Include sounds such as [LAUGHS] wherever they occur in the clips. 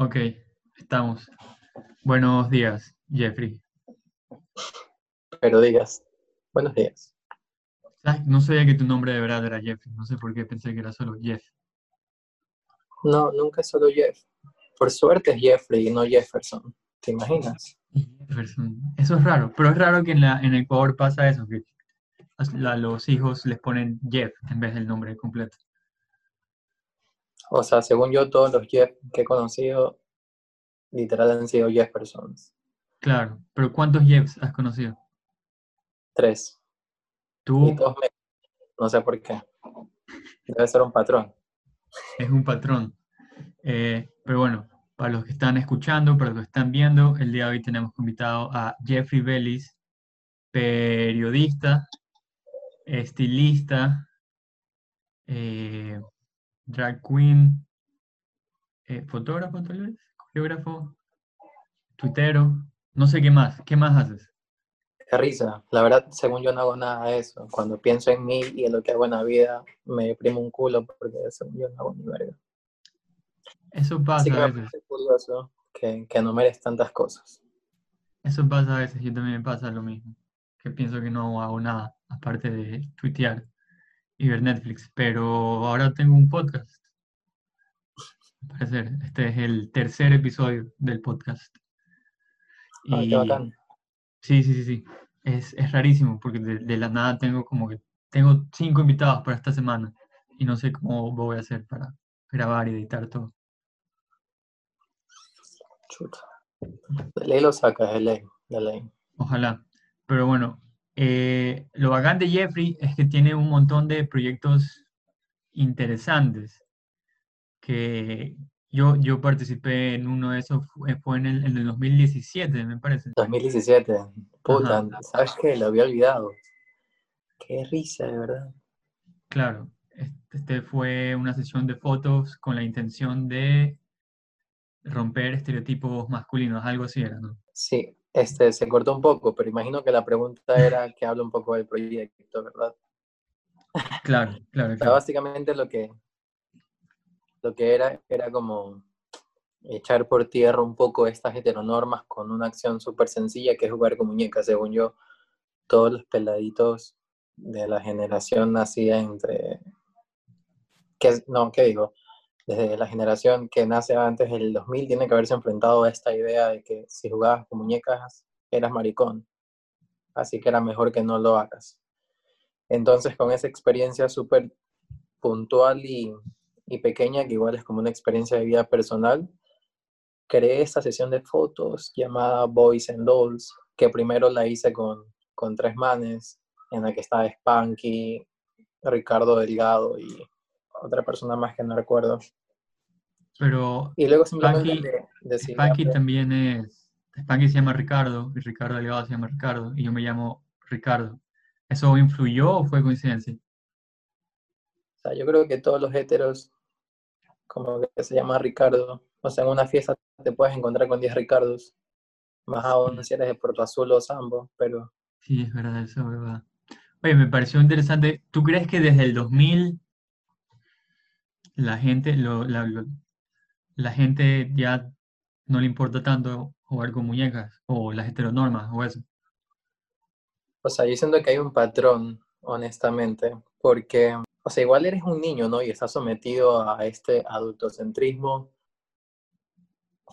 Ok, estamos. Buenos días, Jeffrey. Pero digas, buenos días. ¿Sabes? No sabía que tu nombre de verdad era Jeffrey. No sé por qué pensé que era solo Jeff. No, nunca es solo Jeff. Por suerte es Jeffrey y no Jefferson. ¿Te imaginas? Jefferson. Eso es raro, pero es raro que en, la, en Ecuador pasa eso, que a los hijos les ponen Jeff en vez del nombre completo. O sea, según yo, todos los Jeff que he conocido, literal han sido Jeffersons. Claro, pero ¿cuántos Jeffs has conocido? Tres. Tú Y todos me... No sé por qué. Debe ser un patrón. es un patrón. Eh, pero bueno, para los que están escuchando, para los que están viendo, el día de hoy tenemos invitado a Jeffrey Bellis, periodista, estilista, eh, drag queen, eh, fotógrafo tal vez, coreógrafo, tuitero, no sé qué más. ¿Qué más haces? Qué risa. La verdad, según yo no hago nada de eso. Cuando pienso en mí y en lo que hago en la vida, me deprimo un culo porque según yo no hago ni verga. Eso pasa que a veces. curioso que, que enumeres tantas cosas. Eso pasa a veces, yo también me pasa lo mismo, que pienso que no hago nada aparte de tuitear y ver Netflix, pero ahora tengo un podcast. Al parecer, este es el tercer episodio del podcast. Ah, Y qué bacán. sí, sí, sí, sí, es, es rarísimo porque de, de la nada tengo como que, tengo cinco invitados para esta semana y no sé cómo voy a hacer para grabar y editar todo. Chuta. De ley lo sacas, de ley, de ley. Ojalá. Pero bueno, eh, lo bacán de Jeffrey es que tiene un montón de proyectos interesantes. Que yo, yo participé en uno de esos, fue, fue en, el, en el 2017, me parece. 2017. Puta, Ajá. ¿sabes qué? Lo había olvidado. Qué risa, de verdad. Claro, este fue una sesión de fotos con la intención de romper estereotipos masculinos, algo así era, ¿no? Sí, este se cortó un poco, pero imagino que la pregunta era que habla un poco del proyecto, ¿verdad? Claro, claro, O sea, claro. básicamente lo que, lo que era era como echar por tierra un poco estas heteronormas con una acción súper sencilla que es jugar con muñecas. Según yo, todos los peladitos de la generación nacida entre... Que, no, ¿qué digo? Desde la generación que nace antes del 2000 tiene que haberse enfrentado a esta idea de que si jugabas con muñecas eras maricón. Así que era mejor que no lo hagas. Entonces, con esa experiencia súper puntual y, y pequeña, que igual es como una experiencia de vida personal, creé esta sesión de fotos llamada Boys and Dolls, que primero la hice con, con tres manes, en la que estaba Spanky, Ricardo Delgado y otra persona más que no recuerdo. Pero Y luego simplemente Spanky- de- decidí Spanky hacer- también es. Spanky se llama Ricardo y Ricardo Delgado se llama Ricardo y yo me llamo Ricardo. ¿Eso influyó o fue coincidencia? O sea, yo creo que todos los heteros, como que se llama Ricardo, o sea, en una fiesta te puedes encontrar con 10 Ricardos, más aún si eres de Puerto Azul o Sambo, pero Sí, es verdad, eso es verdad. Oye, me pareció interesante. ¿Tú crees que desde el 2000 la gente, la, la gente ya no le importa tanto jugar con muñecas o las heteronormas o eso? O sea, yo siento que hay un patrón, honestamente, porque, o sea, igual eres un niño, ¿no? Y estás sometido a este adultocentrismo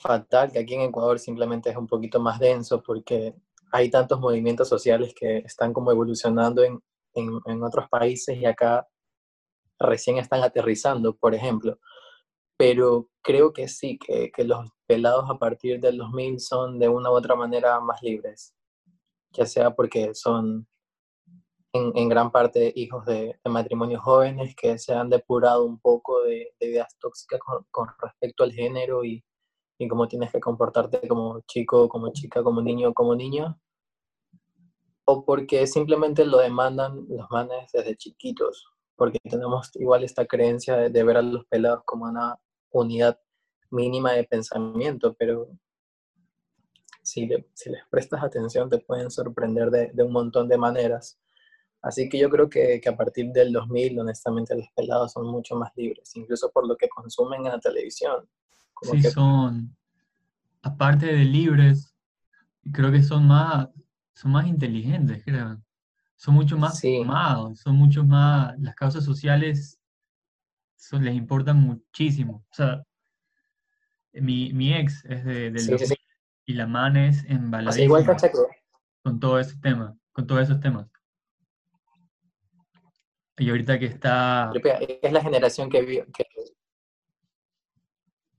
fatal, que aquí en Ecuador simplemente es un poquito más denso, porque hay tantos movimientos sociales que están como evolucionando en, en, en otros países y acá recién están aterrizando, por ejemplo. Pero creo que sí, que, que los pelados a partir del 2000 son de una u otra manera más libres. Ya sea porque son en, gran parte hijos de, matrimonios jóvenes que se han depurado un poco de, de ideas tóxicas con, con, respecto al género y, y cómo tienes que comportarte como chico, como chica, como niño, como niña, o porque simplemente lo demandan los manes desde chiquitos, porque tenemos igual esta creencia de, de ver a los pelados como una unidad mínima de pensamiento, pero si, si les prestas atención te pueden sorprender de, de, un montón de maneras. Así que yo creo que, que, a partir del 2000, honestamente, los pelados son mucho más libres, incluso por lo que consumen en la televisión. sí, son, aparte de libres, creo que son más, son más inteligentes, creo. Son mucho más sí. formados, son mucho más, las causas sociales son, les importan muchísimo. O sea, mi, mi ex es de, del sí, sí, y la man es embaladísima igual Cachaco. con todo ese tema, con todos esos temas. Y ahorita que está... Es la generación que, vio, que...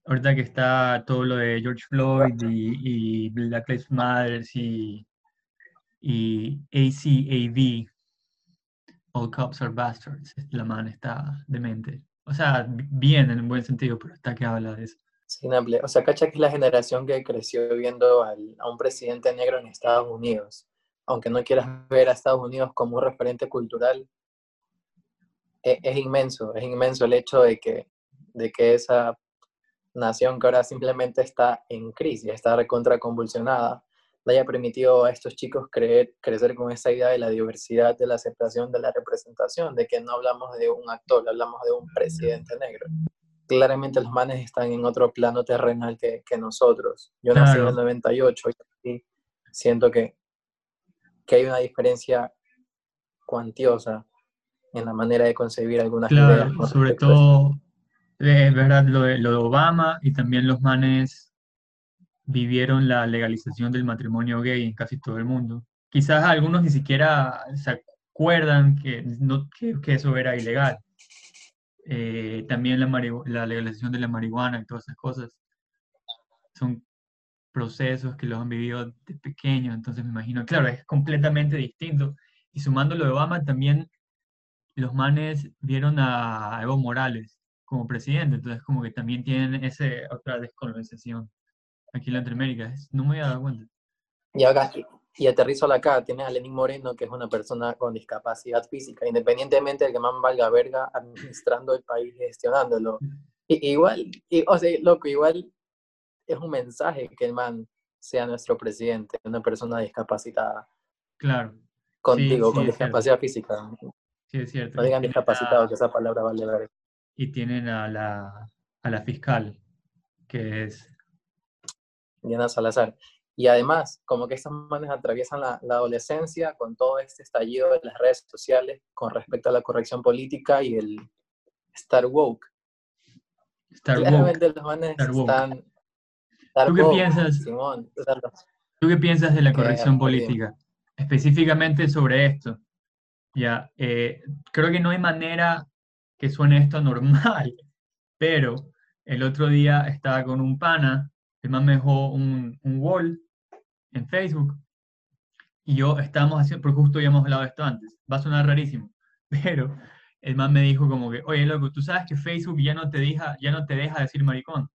Ahorita que está todo lo de George Floyd y, y Black Lives Matter y, y ACAB, All Cops Are Bastards, la man está demente. O sea, bien en un buen sentido, pero está que habla de eso. O sea, cacha que es la generación que creció viendo a un presidente negro en Estados Unidos. Aunque no quieras ver a Estados Unidos como un referente cultural, es, es, inmenso, es inmenso el hecho de que, de que esa nación que ahora simplemente está en crisis, está recontra convulsionada, le haya permitido a estos chicos creer, crecer con esa idea de la diversidad, de la aceptación, de la representación, de que no hablamos de un actor, hablamos de un presidente negro claramente los manes están en otro plano terrenal que, que nosotros. Yo nací en el 98 y siento que, que hay una diferencia cuantiosa en la manera de concebir algunas claro, ideas. Sobre todo, es verdad, lo de, lo de Obama y también los manes vivieron la legalización del matrimonio gay en casi todo el mundo. Quizás algunos ni siquiera se acuerdan que, no, que, eso era ilegal eh, también la, la, legalización de la marihuana y todas esas cosas. Son procesos que los han vivido de pequeños, entonces me imagino, claro, es completamente distinto. Y sumando lo de Obama, también los manes vieron a Evo Morales como presidente, entonces como que también tienen esa otra descolonización aquí en Latinoamérica. No me había dado cuenta. Y acá, y aterrizo acá, tienes a Lenín Moreno, que es una persona con discapacidad física, independientemente de que man valga verga administrando el país gestionándolo. Y, igual, y, o sea, loco, igual es un mensaje que el man sea nuestro presidente, una persona discapacitada. Claro. Contigo, con discapacidad física. Sí, es cierto. No digan discapacitado, que esa palabra vale verga. Y tienen a la, a la fiscal, que es... Diana Salazar. Y además, como que estas manes atraviesan la, adolescencia con todo este estallido de las redes sociales con respecto a la corrección política y el Star woke. Star Claramente los manes están... ¿Tú, qué piensas, ¿Tú qué piensas de la corrección política? Específicamente sobre esto. Ya, eh, creo que no hay manera que suene esto normal, [LAUGHS] pero el otro día estaba con un pana, el man me dejó un, un wall en Facebook y yo estábamos haciendo, porque justo habíamos hablado de esto antes, va a sonar rarísimo, [LAUGHS] pero el man me dijo como que, oye, loco, tú sabes que Facebook ya no te deja, ya no te deja decir maricón.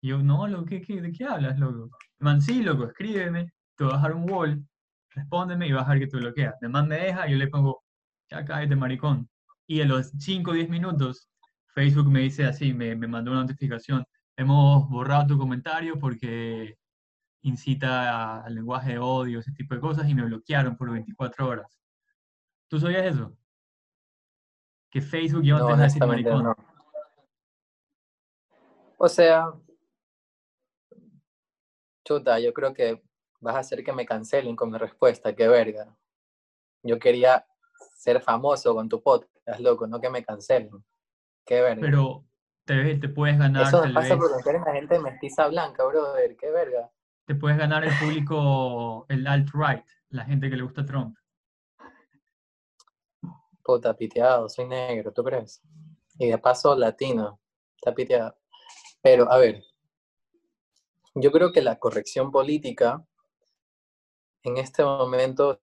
Y yo, no, loco, ¿qué, qué, de qué hablas, loco? El man, sí, loco, escríbeme, te voy a dejar un wall, respóndeme y vas a ver que te bloquea. El man me deja y yo le pongo, ya cállate, maricón. Y a los 5 o 10 minutos, Facebook me dice así, me, me mandó una notificación, hemos borrado tu comentario porque incita al lenguaje de odio, ese tipo de cosas, y me bloquearon por 24 horas. ¿Tú sabías eso? Que Facebook ya no, deja decir maricón. O sea, chuta, yo creo que vas a hacer que me cancelen con mi respuesta, qué verga. Yo quería ser famoso con tu podcast, loco, no que me cancelen. Qué verga. Pero te, te puedes ganar. Eso me pasa la gente mestiza blanca, brother, qué verga te puedes ganar el público, el alt-right, la gente que le gusta Trump. Puta, piteado, soy negro, ¿tú crees? Y de paso latino, está piteado. Pero, a ver, yo creo que la corrección política en este momento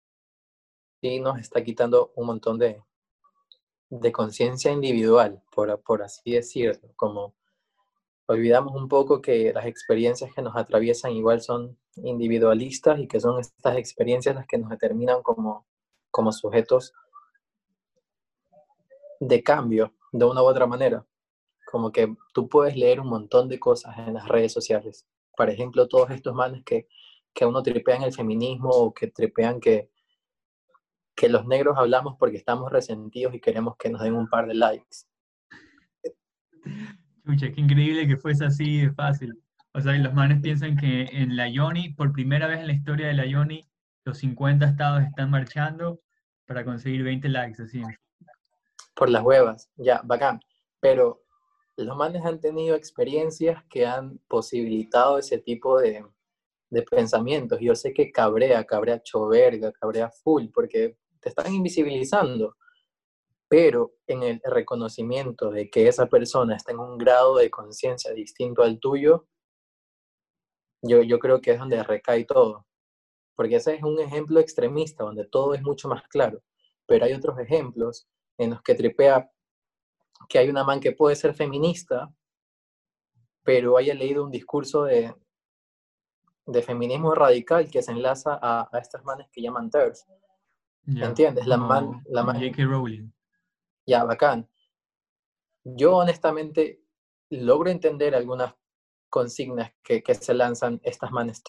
sí nos está quitando un montón de, de conciencia individual, por, por así decirlo, como olvidamos un poco que las experiencias que nos atraviesan igual son individualistas y que son estas experiencias las que nos determinan como, como sujetos de cambio, de una u otra manera. como que tú puedes leer un montón de cosas en las redes sociales. Por ejemplo, todos estos manes que, que uno tripean el feminismo o que tripean que, que los negros hablamos porque estamos resentidos y queremos que nos den un par de likes. Chucha, qué increíble que fuese así de fácil. O sea, los manes piensan que en la Yoni, por primera vez en la historia de la Yoni, los 50 estados están marchando para conseguir 20 likes, así. Por las huevas, ya, bacán. Pero los manes han tenido experiencias que han posibilitado ese tipo de, de pensamientos. Yo sé que cabrea, cabrea choverga, cabrea full, porque te están invisibilizando. Pero en el reconocimiento de que esa persona está en un grado de conciencia distinto al tuyo, yo, yo creo que es donde recae todo. Porque ese es un ejemplo extremista, donde todo es mucho más claro. Pero hay otros ejemplos en los que tripea que hay una man que puede ser feminista, pero haya leído un discurso de, de feminismo radical que se enlaza a, estas manes que llaman TERF. ¿Entiendes? La man, la man, J.K. Rowling. Ya, bacán. Yo honestamente logro entender algunas consignas que, que se lanzan estas manes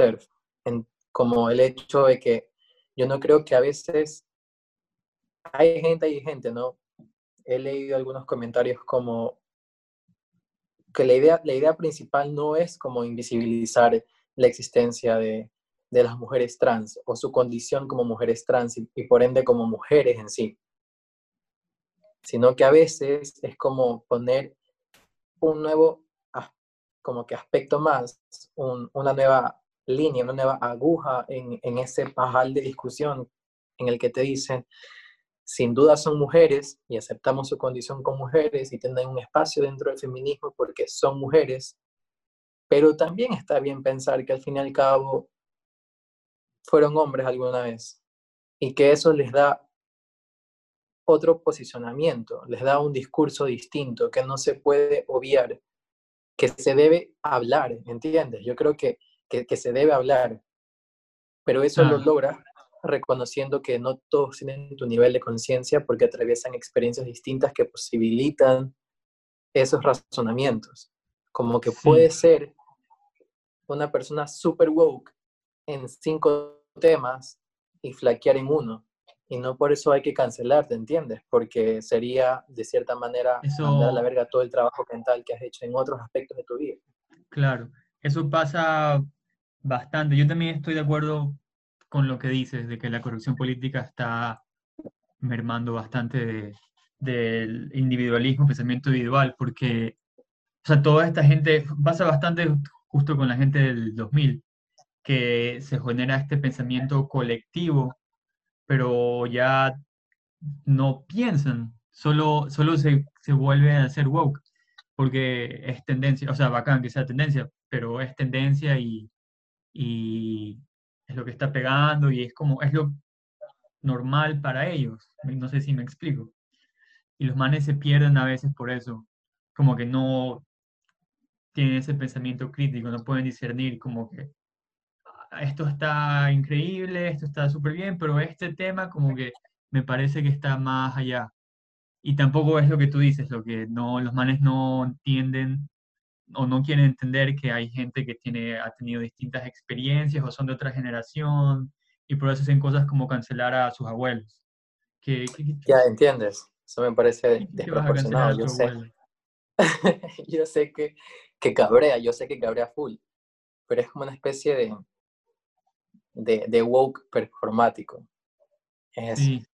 en, como el hecho de que yo no creo que a veces hay gente y gente, ¿no? He leído algunos comentarios como que la idea, la idea principal no es como invisibilizar la existencia de, de las mujeres trans o su condición como mujeres trans y, por ende como mujeres en sí, sino que a veces es como poner un nuevo como que aspecto más, un, una nueva línea, una nueva aguja en, en ese pajal de discusión en el que te dicen, sin duda son mujeres y aceptamos su condición como mujeres y tienen un espacio dentro del feminismo porque son mujeres, pero también está bien pensar que al fin y al cabo fueron hombres alguna vez y que eso les da otro posicionamiento, les da un discurso distinto que no se puede obviar, que se debe hablar, ¿entiendes? Yo creo que, que, que se debe hablar, pero eso ah. lo logra reconociendo que no todos tienen tu nivel de conciencia porque atraviesan experiencias distintas que posibilitan esos razonamientos. Como que sí. puede ser una persona super woke en cinco temas y flaquear en uno. Y no por eso hay que cancelar, ¿te entiendes? Porque sería, de cierta manera, eso... mandar a la verga todo el trabajo mental que has hecho en otros aspectos de tu vida. Claro, eso pasa bastante. Yo también estoy de acuerdo con lo que dices, de que la corrupción política está mermando bastante de, del individualismo, pensamiento individual, porque, o sea, toda esta gente, pasa bastante justo con la gente del 2000, que se genera este pensamiento colectivo, pero ya no piensan, solo, solo se, se vuelve a hacer woke, porque es tendencia, o sea, bacán que sea tendencia, pero es tendencia y, y es lo que está pegando y es como, es lo normal para ellos, no sé si me explico. Y los manes se pierden a veces por eso, como que no tienen ese pensamiento crítico, no pueden discernir como que esto está increíble, esto está súper bien, pero este tema como que me parece que está más allá. Y tampoco es lo que tú dices, lo que no, los manes no entienden o no quieren entender que hay gente que tiene, ha tenido distintas experiencias o son de otra generación y por eso hacen cosas como cancelar a sus abuelos. ¿Qué, qué, qué ya entiendes, eso me parece desproporcionado. Yo sé, [LAUGHS] yo sé que, que cabrea, yo sé que cabrea full, pero es como una especie de, de, de woke performático. Es, sí.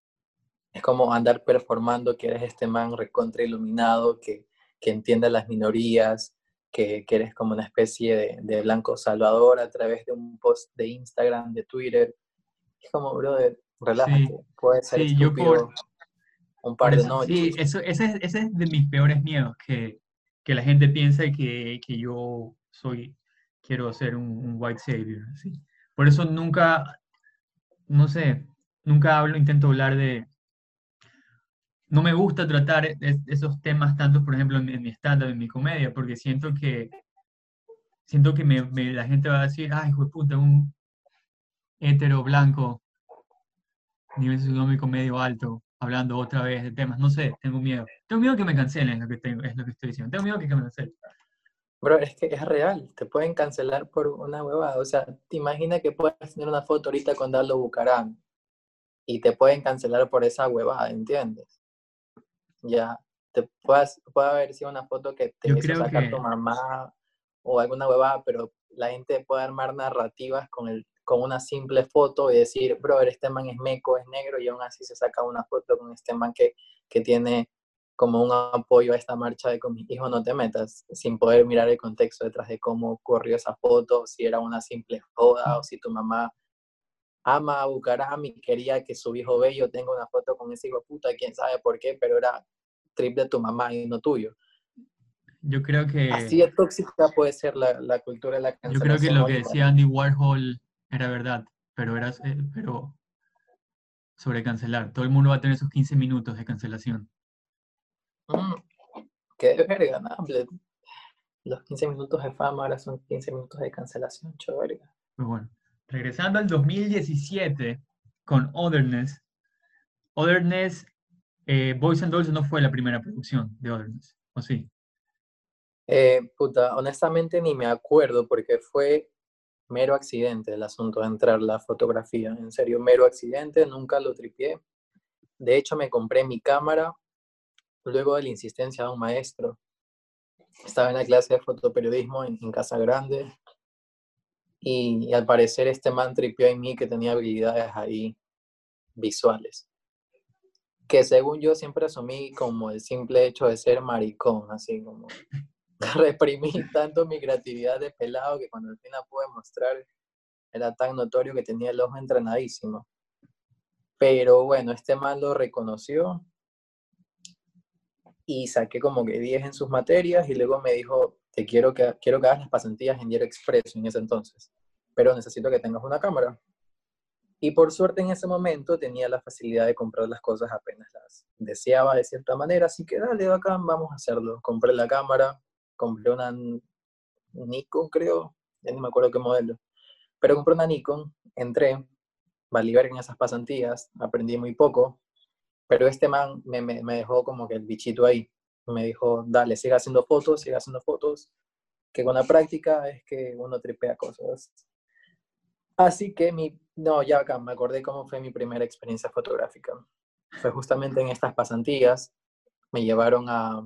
es como andar performando que eres este man recontra iluminado, que, que entiende a las minorías, que, que, eres como una especie de, de, blanco salvador a través de un post de Instagram, de Twitter. Es como, brother, relájate, sí. puede ser sí, yo por, un par de noches. Sí, eso, ese, es, ese es de mis peores miedos, que, que la gente piense que, que yo soy, quiero ser un, un white savior, ¿sí? Por eso nunca, no sé, nunca hablo, intento hablar de... No me gusta tratar esos temas tanto, por ejemplo, en, mi stand en mi comedia, porque siento que siento que me, me, la gente va a decir, ay, hijo de puta, un hetero blanco, nivel socioeconómico medio alto, hablando otra vez de temas. No sé, tengo miedo. Tengo miedo que me cancelen, es lo que, tengo, es lo que estoy diciendo. Tengo miedo que me cancelen. Bro, es que es real, te pueden cancelar por una huevada. O sea, te imaginas que puedes tener una foto ahorita con Darlo Bucarán y te pueden cancelar por esa huevada, ¿entiendes? Ya, te puedes, puede haber sido una foto que te hizo sacar tu mamá o alguna huevada, pero la gente puede armar narrativas con, el, con una simple foto y decir, bro, este man es meco, es negro, y aún así se saca una foto con este man que, que tiene como un apoyo a esta marcha de con mi hijo no te metas, sin poder mirar el contexto detrás de cómo ocurrió esa foto, si era una simple joda o si tu mamá ama a Bucaram y quería que su hijo bello tenga una foto con ese hijo puta, quién sabe por qué, pero era trip de tu mamá y no tuyo. Yo creo que... Así de tóxica puede ser la, la cultura de la cancelación. Yo creo que lo que decía Andy Warhol era verdad, pero, era, eh, pero sobre cancelar. Todo el mundo va a tener sus 15 minutos de cancelación. Mm, qué verga, no, Los 15 minutos de fama ahora son 15 minutos de cancelación, verga. Bueno, regresando al 2017 con Otherness. Otherness, eh, Boys and Dolls no fue la primera producción de Otherness, ¿o sí? Eh, puta, honestamente ni me acuerdo porque fue mero accidente el asunto de entrar la fotografía. En serio, mero accidente, nunca lo tripié. De hecho, me compré mi cámara luego de la insistencia de un maestro. Estaba en la clase de fotoperiodismo en, Casa Grande y, al parecer este man tripió en mí que tenía habilidades ahí visuales. Que según yo siempre asumí como el simple hecho de ser maricón, así como [LAUGHS] reprimí tanto mi creatividad de pelado que cuando al final pude mostrar era tan notorio que tenía el ojo entrenadísimo. Pero bueno, este man lo reconoció y saqué como que 10 en sus materias y luego me dijo, te quiero que, quiero que hagas las pasantías en Diario Express en ese entonces, pero necesito que tengas una cámara. Y por suerte en ese momento tenía la facilidad de comprar las cosas apenas las deseaba de cierta manera, así que dale, bacán, vamos a hacerlo. Compré la cámara, compré una Nikon, creo, ya ni me acuerdo qué modelo, pero compré una Nikon, entré, valí ver en esas pasantías, aprendí muy poco, pero este man me, me, me, dejó como que el bichito ahí. Me dijo, dale, siga haciendo fotos, siga haciendo fotos, que con la práctica es que uno tripea cosas. Así que mi, no, ya acá me acordé cómo fue mi primera experiencia fotográfica. Fue justamente en estas pasantías, me llevaron a,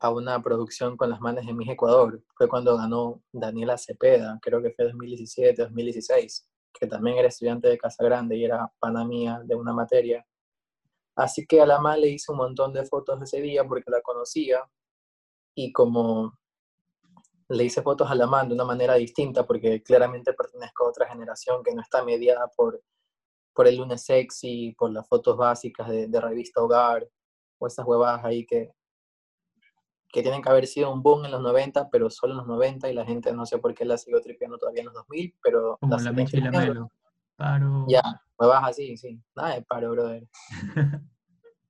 a una producción con las manos de mi Ecuador. Fue cuando ganó Daniela Cepeda, creo que fue 2017, 2016, que también era estudiante de Casa Grande y era pana mía de una materia. Así que a la mamá le hice un montón de fotos ese día porque la conocía y como le hice fotos a la mamá de una manera distinta porque claramente pertenezco a otra generación que no está mediada por, por el lunes sexy, por las fotos básicas de, de revista Hogar o esas huevadas ahí que, que tienen que haber sido un boom en los 90, pero solo en los 90 y la gente no sé por qué la sigo tripeando todavía en los 2000, pero... Como la la. Paro. Ya, me vas así, sí. Nada de paro, brother. [LAUGHS]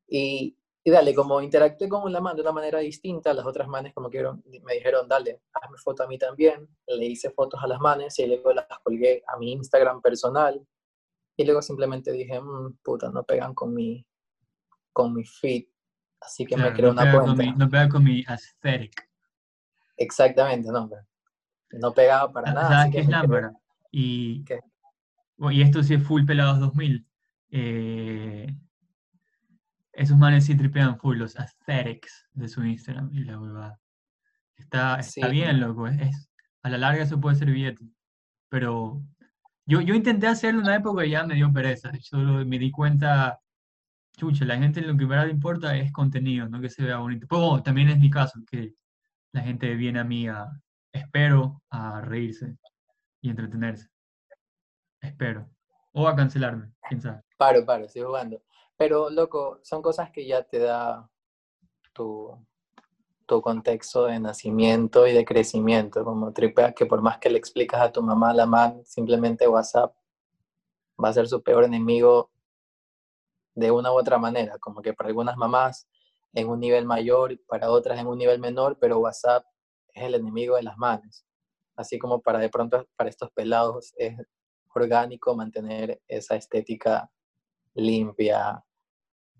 y, y, dale, como interactué con la mano de una manera distinta, las otras manes como que me dijeron, dale, hazme foto a mí también. Le hice fotos a las manes y luego las colgué a mi Instagram personal. Y luego simplemente dije, mmm, puta, no pegan con mi, con mi feed. Así que me creé una cuenta. no pega con mi aesthetic. Exactamente, no. No pegaba para ah, nada. ¿Sabes qué es lámpara? Y ¿Qué? Y esto sí es full pelados 2000, eh, esos manes sí tripean full los aesthetics de su Instagram y la huevada. Está, está bien, loco. Es, a la larga eso puede ser billete. Pero yo, yo intenté hacerlo en una época y ya me dio pereza. Solo me di cuenta, chucha, la gente lo que verdad le importa es contenido, no que se vea bonito. Pues también es mi caso, que la gente viene a mí a, espero, a reírse y entretenerse. Espero. O a cancelarme, quién sabe. Paro, paro, sigo jugando. Pero, loco, son cosas que ya te da tu, tu contexto de nacimiento y de crecimiento, como tripea que por más que le explicas a tu mamá la man, simplemente WhatsApp va a ser su peor enemigo de una u otra manera, como que para algunas mamás en un nivel mayor, para otras en un nivel menor, pero WhatsApp es el enemigo de las manos. Así como para de pronto para estos pelados es orgánico, mantener esa estética limpia,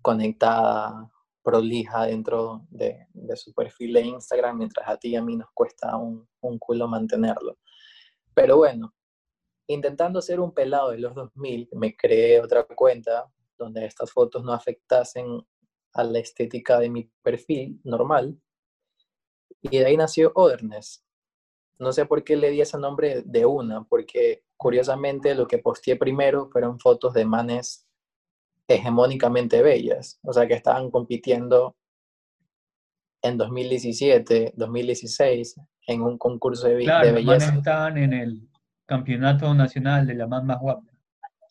conectada, prolija dentro de, su perfil de Instagram, mientras a ti y a mí nos cuesta un, un culo mantenerlo. Pero bueno, intentando ser un pelado de los 2000, me creé otra cuenta donde estas fotos no afectasen a la estética de mi perfil normal. Y de ahí nació Otherness. No sé por qué le di ese nombre de una, porque curiosamente lo que posteé primero fueron fotos de manes hegemónicamente bellas, o sea, que estaban compitiendo en 2017, 2016 en un concurso de, claro, de belleza. Claro, estaban en el campeonato nacional de la más más guapa.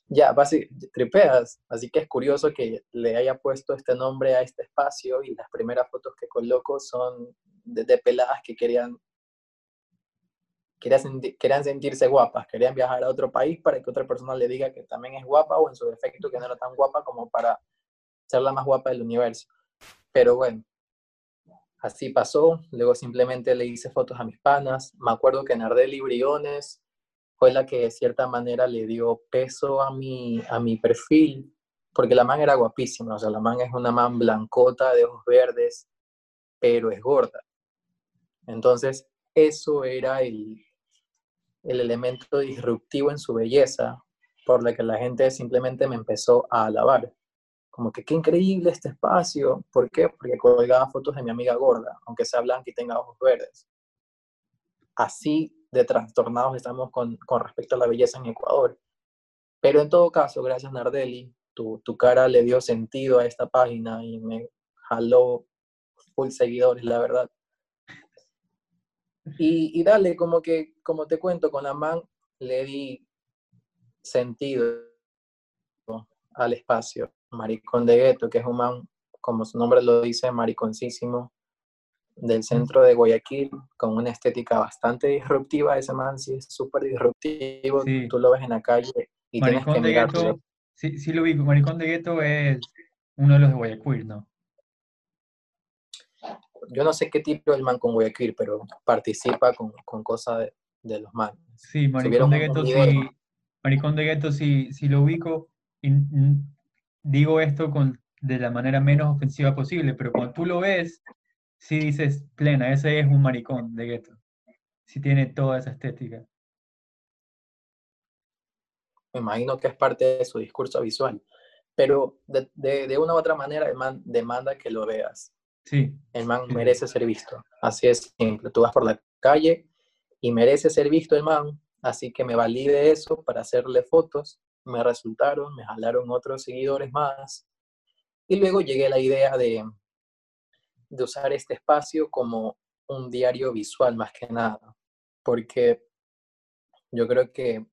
Ya, básicamente, tripeas, así que es curioso que le haya puesto este nombre a este espacio y las primeras fotos que coloco son de, de peladas que querían querían, sentirse guapas, querían viajar a otro país para que otra persona le diga que también es guapa o en su defecto que no era tan guapa como para ser la más guapa del universo. Pero bueno, así pasó. Luego simplemente le hice fotos a mis panas. Me acuerdo que Nardelli Briones fue la que de cierta manera le dio peso a mi, a mi perfil, porque la man era guapísima. O sea, la man es una man blancota, de ojos verdes, pero es gorda. Entonces, eso era el, el elemento disruptivo en su belleza, por la que la gente simplemente me empezó a alabar. Como que qué increíble este espacio. ¿Por qué? Porque colgaba fotos de mi amiga gorda, aunque sea blanca y tenga ojos verdes. Así de trastornados estamos con, con respecto a la belleza en Ecuador. Pero en todo caso, gracias Nardelli, tu, tu cara le dio sentido a esta página y me jaló full seguidores, la verdad. Y, y, dale, como que, como te cuento, con la man le di sentido al espacio. Maricón de Gueto, que es un man, como su nombre lo dice, mariconcísimo, del centro de Guayaquil, con una estética bastante disruptiva. Ese man sí es súper disruptivo. Tú lo ves en la calle y tienes que mirarlo. Sí, sí lo vi. Maricón de Gueto es uno de los de Guayaquil, ¿no? Yo no sé qué tipo el man con Guayaquil, pero participa con, con cosas de, los manes. Sí, Maricón de Gueto, sí, Maricón de Gueto, sí, lo ubico. Y, digo esto con, de la manera menos ofensiva posible, pero cuando tú lo ves, sí dices, plena, ese es un maricón de Gueto. Sí tiene toda esa estética. Me imagino que es parte de su discurso visual. Pero de, de una u otra manera demanda que lo veas. Sí. El man merece ser visto. Así es simple. Tú vas por la calle y merece ser visto el man. Así que me valide eso para hacerle fotos. Me resultaron, me jalaron otros seguidores más. Y luego llegué a la idea de, de usar este espacio como un diario visual más que nada. Porque yo creo que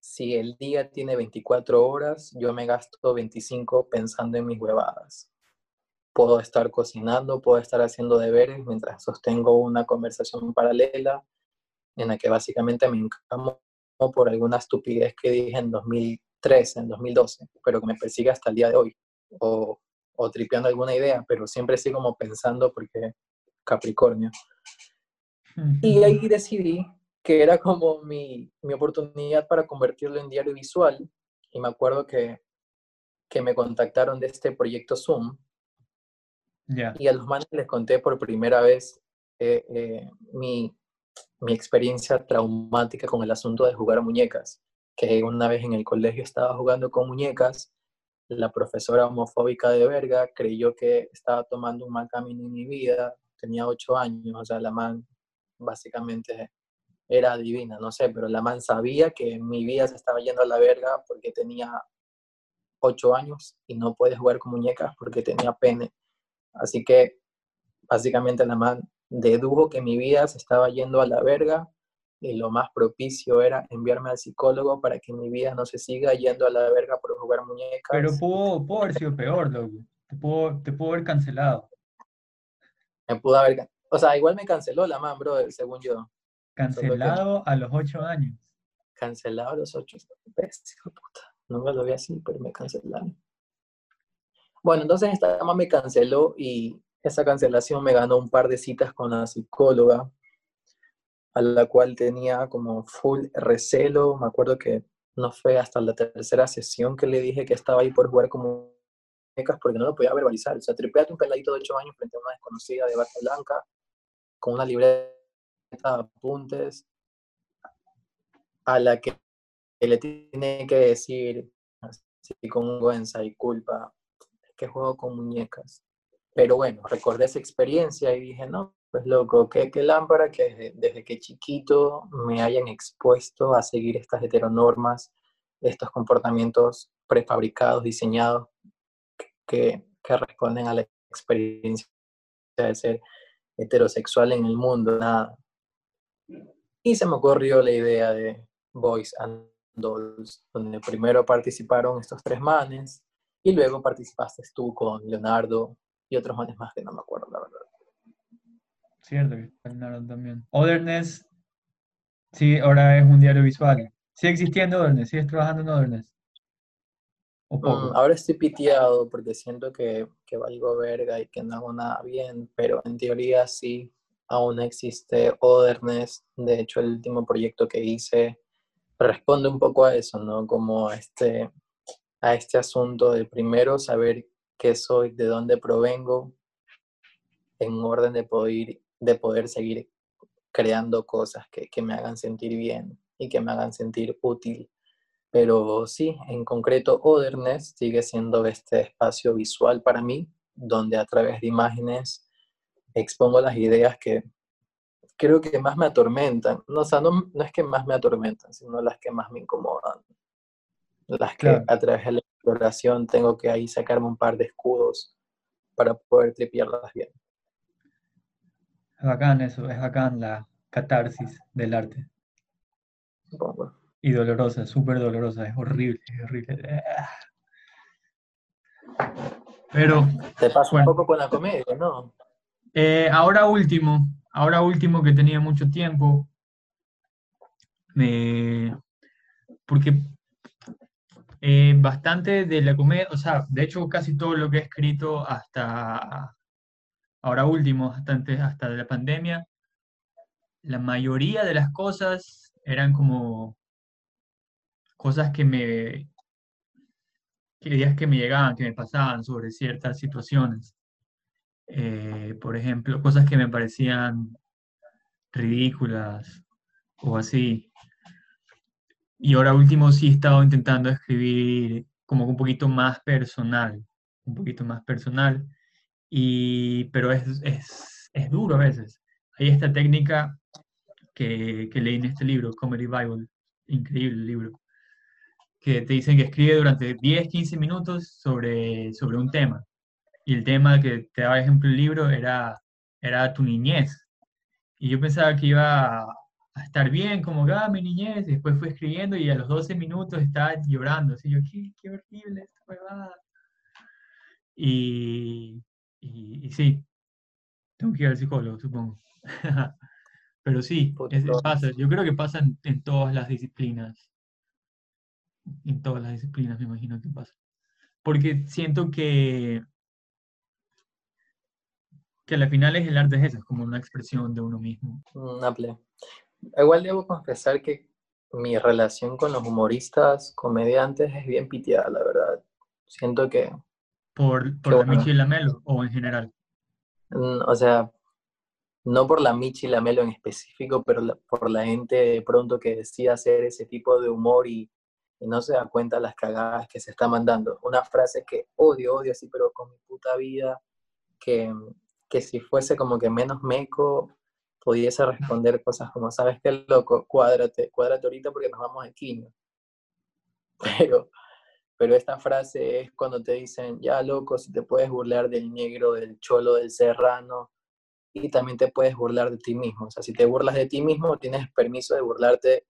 si el día tiene 24 horas, yo me gasto 25 pensando en mis huevadas puedo estar cocinando, puedo estar haciendo deberes mientras sostengo una conversación paralela en la que básicamente me encamo por alguna estupidez que dije en 2013, en 2012, pero que me persigue hasta el día de hoy, o, o tripeando alguna idea, pero siempre estoy como pensando porque Capricornio. Y ahí decidí que era como mi, mi oportunidad para convertirlo en diario visual, y me acuerdo que, que me contactaron de este proyecto Zoom, y a los manes les conté por primera vez eh, eh, mi, mi, experiencia traumática con el asunto de jugar muñecas. Que una vez en el colegio estaba jugando con muñecas, la profesora homofóbica de verga creyó que estaba tomando un mal camino en mi vida. Tenía ocho años, o sea, la man básicamente era divina, no sé, pero la man sabía que mi vida se estaba yendo a la verga porque tenía ocho años y no puede jugar con muñecas porque tenía pene. Así que básicamente la man dedujo que mi vida se estaba yendo a la verga y lo más propicio era enviarme al psicólogo para que mi vida no se siga yendo a la verga por jugar muñecas. Pero pudo, haber sido peor, loco. Te pudo, te pudo haber cancelado. Me pudo haber... O sea, igual me canceló la man, bro, según yo. Cancelado a los ocho años. Cancelado a los ocho. Puta. No me lo vi así, pero me cancelaron. Bueno, entonces esta mamá me canceló y esa cancelación me ganó un par de citas con la psicóloga, a la cual tenía como full recelo. Me acuerdo que no fue hasta la tercera sesión que le dije que estaba ahí por jugar como porque no lo podía verbalizar. O sea, tripeate un peladito de 8 años frente a una desconocida de bata blanca con una libreta de apuntes a la que le tiene que decir así con vergüenza y culpa que juego con muñecas. Pero bueno, recordé esa experiencia y dije, no, pues loco, qué, qué lámpara que desde, desde, que chiquito me hayan expuesto a seguir estas heteronormas, estos comportamientos prefabricados, diseñados, que, que responden a la experiencia de ser heterosexual en el mundo, nada. Y se me ocurrió la idea de Boys and Dolls, donde primero participaron estos tres manes y luego participaste tú con Leonardo y otros manes más que no me acuerdo, la verdad. Cierto, Leonardo también. Otherness, sí, ahora es un diario visual. ¿Sigue existiendo Otherness? ¿Sigues trabajando en Otherness? Mm, ahora estoy piteado porque siento que, que valgo verga y que no hago nada bien, pero en teoría sí, aún existe Otherness. De hecho, el último proyecto que hice responde un poco a eso, ¿no? Como este, a este asunto de primero saber qué soy, de dónde provengo, en orden de poder, de poder seguir creando cosas que, que me hagan sentir bien y que me hagan sentir útil pero sí, en concreto, Otherness sigue siendo este espacio visual para mí, donde a través de imágenes expongo las ideas que creo que más me atormentan. No, o sea, no, no es que más me atormentan, sino las que más me incomodan. Las que a través de la exploración tengo que ahí sacarme un par de escudos para poder tripiarlas bien. Es bacán eso, es bacán la catarsis del arte. Supongo. Y dolorosa, súper dolorosa, es horrible, es horrible. Pero. Te pasa un poco con la comedia, ¿no? Eh, ahora último, ahora último que tenía mucho tiempo, porque eh, bastante de la comedia, o sea, de hecho casi todo lo que he escrito hasta ahora último, hasta antes, hasta de la pandemia, la mayoría de las cosas eran como cosas que me, que ideas que me llegaban, que me pasaban sobre ciertas situaciones. Eh, por ejemplo, cosas que me parecían ridículas o así. Y ahora último sí he estado intentando escribir como un poquito más personal, un poquito más personal, y, pero es, es, es duro a veces. Hay esta técnica que, que leí en este libro, Comedy Bible, increíble libro, que te dicen que escribe durante 10, 15 minutos sobre, sobre un tema. Y el tema que te daba ejemplo el libro era, era tu niñez. Y yo pensaba que iba estar bien, como, ah, mi niñez. Y después fue escribiendo y a los 12 minutos estaba llorando. Así yo, qué, qué horrible esta huevada. Y, y, sí, tengo que ir al psicólogo, supongo. [LAUGHS] Pero sí, es, pasa. Yo creo que pasa en todas las disciplinas en todas las disciplinas, me imagino que pasa. Porque siento que, que al final es el arte es eso, es como una expresión de uno mismo. Amplio. Igual debo confesar que mi relación con los humoristas, comediantes, es bien piteada, la verdad. Siento que... ¿Por, por la Michi y la Melo o en general? Mm, o sea, no por la Michi y la Melo en específico, pero por la gente de pronto que decide hacer ese tipo de humor y y no se da cuenta las cagadas que se está mandando. Una frase que odio, odio así, pero con mi puta vida, que, que si fuese como que menos meco, pudiese responder cosas como, ¿sabes qué, loco? Cuádrate, cuádrate ahorita porque nos vamos a Quino. [LAUGHS] Pero, pero esta frase es cuando te dicen, ya, loco, si te puedes burlar del negro, del cholo, del serrano, y también te puedes burlar de ti mismo. O sea, si te burlas de ti mismo, tienes permiso de burlarte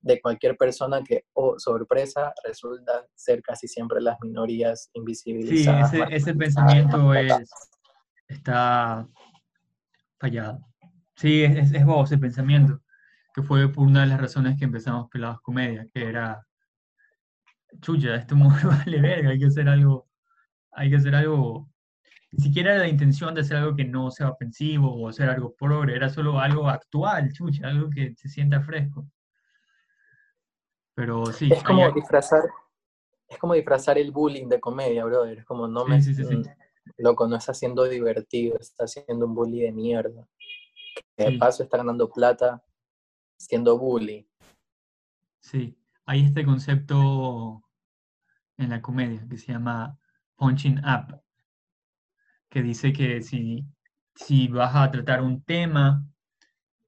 de cualquier persona que, oh sorpresa, resulta ser casi siempre las minorías invisibilizadas. Sí, ese, pensamiento [LAUGHS] es, está fallado. Sí, es, es vos ese pensamiento, que fue por una de las razones que empezamos Pelados Comedia, que era, chucha, esto [LAUGHS] vale verga, hay que hacer algo, hay que hacer algo, ni siquiera la intención de hacer algo que no sea ofensivo o hacer algo progre, era solo algo actual, chucha, algo que se sienta fresco. Pero sí. Es como disfrazar, es como disfrazar el bullying de comedia, brother. Es como no me. Sí, sí, sí, sí. mm, Loco, no está siendo divertido, está siendo un bully de mierda. Que de Sí. paso está ganando plata siendo bully. Sí, hay este concepto en la comedia que se llama punching up, que dice que si, si vas a tratar un tema,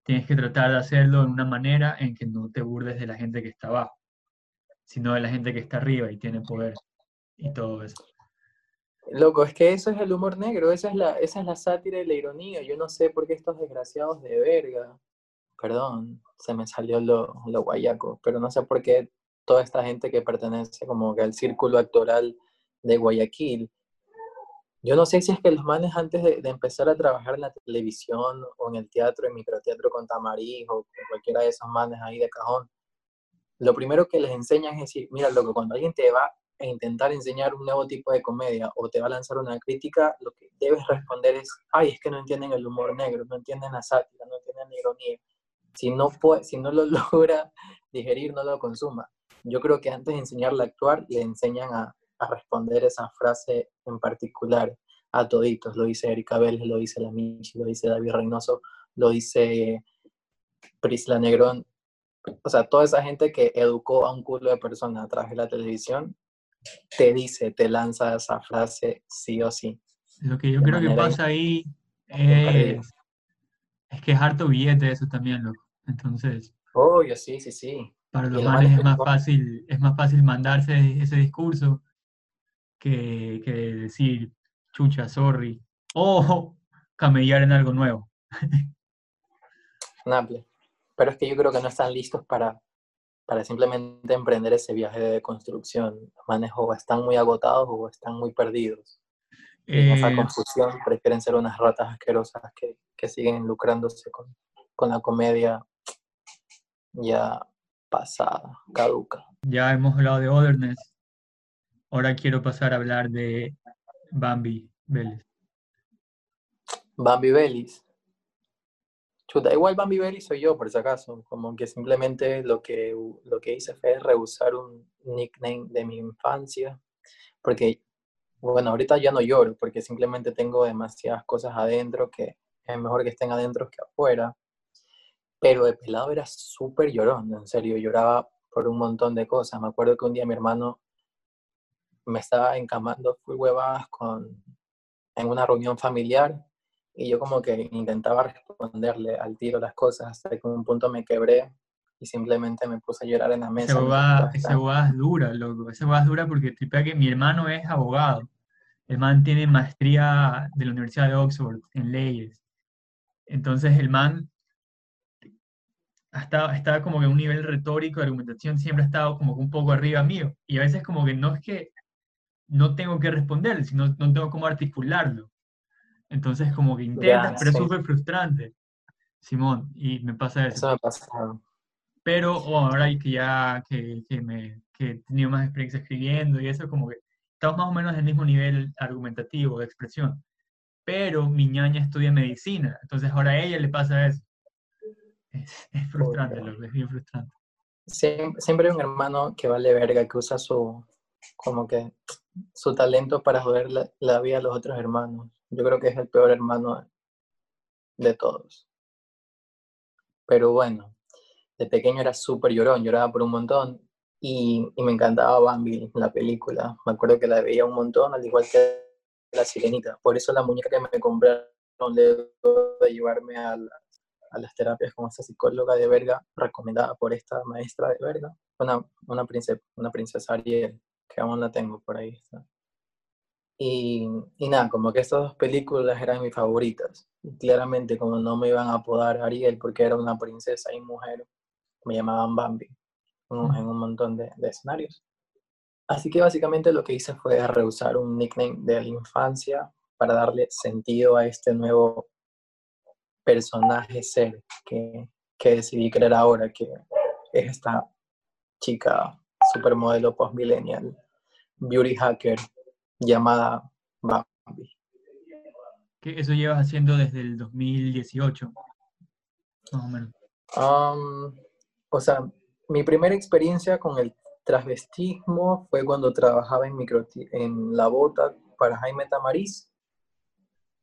tienes que tratar de hacerlo de una manera en que no te burdes de la gente que está abajo, sino de la gente que está arriba y tiene poder y todo eso. Loco, es que eso es el humor negro, esa es la, esa es la sátira y la ironía. Yo no sé por qué estos desgraciados de verga, perdón, se me salió lo, lo guayaco, pero no sé por qué toda esta gente que pertenece como que al círculo actoral de Guayaquil, yo no sé si es que los manes antes de, empezar a trabajar en la televisión o en el teatro, en microteatro con Tamariz o con cualquiera de esos manes ahí de cajón, lo primero que les enseñan es decir, mira, loco, cuando alguien te va a intentar enseñar un nuevo tipo de comedia o te va a lanzar una crítica, lo que debes responder es, ay, es que no entienden el humor negro, no entienden la sátira, no entienden la ironía. Si no, puede, si no lo [LAUGHS] logra digerir, no lo consuma. Yo creo que antes de enseñarle a actuar, le enseñan a, a responder esa frase en particular a toditos. Lo dice Erika Vélez, lo dice La Michi, lo dice David Reynoso, lo dice Prisla Negrón. O sea, toda esa gente que educó a un culo de personas a través de la televisión, te dice, te lanza esa frase sí o sí. Lo que yo De creo que pasa ahí es, es que es harto billete eso también, loco. Entonces, Obvio, sí, sí, sí. para los manes es más fácil, es más fácil mandarse ese discurso que, que decir chucha, sorry, o camellar en algo nuevo. [LAUGHS] Naple. Pero es que yo creo que no están listos para, para simplemente emprender ese viaje de construcción. Los manes o están muy agotados o están muy perdidos. En esa Eh, confusión prefieren ser unas ratas asquerosas que, que siguen lucrándose con, con la comedia ya pasada, caduca. ya hemos hablado de Otherness, ahora quiero pasar a hablar de Bambi Vélez. Bambi Bellis. Chuta, igual Bambi Bellis soy yo, por si acaso. Como que simplemente lo que, lo que hice fue rehusar un nickname de mi infancia. Porque, bueno, ahorita ya no lloro, porque simplemente tengo demasiadas cosas adentro que es mejor que estén adentro que afuera. Pero de pelado era súper llorón, en serio, lloraba por un montón de cosas. Me acuerdo que un día mi hermano me estaba encamando full huevadas con, en una reunión familiar y yo como que intentaba responderle al tiro las cosas hasta que en un punto me quebré y simplemente me puse a llorar en la mesa. Esa huevada es dura, loco. Esa huevada es dura porque tripea que mi hermano es abogado. El man tiene maestría de la Universidad de Oxford en leyes. Entonces el man estaba, estaba como que a un nivel retórico de argumentación siempre ha estado como que un poco arriba mío. Y a veces como que no es que no tengo que responder, sino no tengo cómo articularlo. Entonces como que intentas, Ya, pero es sí. súper frustrante, Simón, y me pasa eso. Eso me pasa. Pero oh, ahora que ya que, que me, que he tenido más experiencia escribiendo y eso, como que estamos más o menos en el mismo nivel argumentativo, de expresión. Pero mi ñaña estudia medicina, entonces ahora a ella le pasa eso. Es, es frustrante, loco, es bien frustrante. Siempre, siempre hay un hermano que vale verga, que usa su, como que, su talento para joder la, la vida a los otros hermanos. Yo creo que es el peor hermano de todos. Pero bueno, de pequeño era súper llorón, lloraba por un montón y, y me encantaba Bambi, la película. Me acuerdo que la veía un montón, al igual que la sirenita. Por eso la muñeca que me compraron de llevarme a, a las terapias con esta psicóloga de verga, recomendada por esta maestra de verga, una, una, princesa, una princesa Ariel, que aún la tengo por ahí. está. Y, y nada, como que estas dos películas eran mis favoritas. Y claramente, como no me iban a apodar Ariel porque era una princesa y mujer, me llamaban Bambi en, en un montón de, de escenarios. Así que básicamente lo que hice fue rehusar un nickname de la infancia para darle sentido a este nuevo personaje ser que, que decidí crear ahora, que es esta chica supermodelo post-millennial, beauty hacker, llamada Bambi. Que eso llevas haciendo desde el 2018, más o menos. Um, o sea, mi primera experiencia con el Transvestismo fue cuando trabajaba en, micro, en la bota para Jaime Tamariz,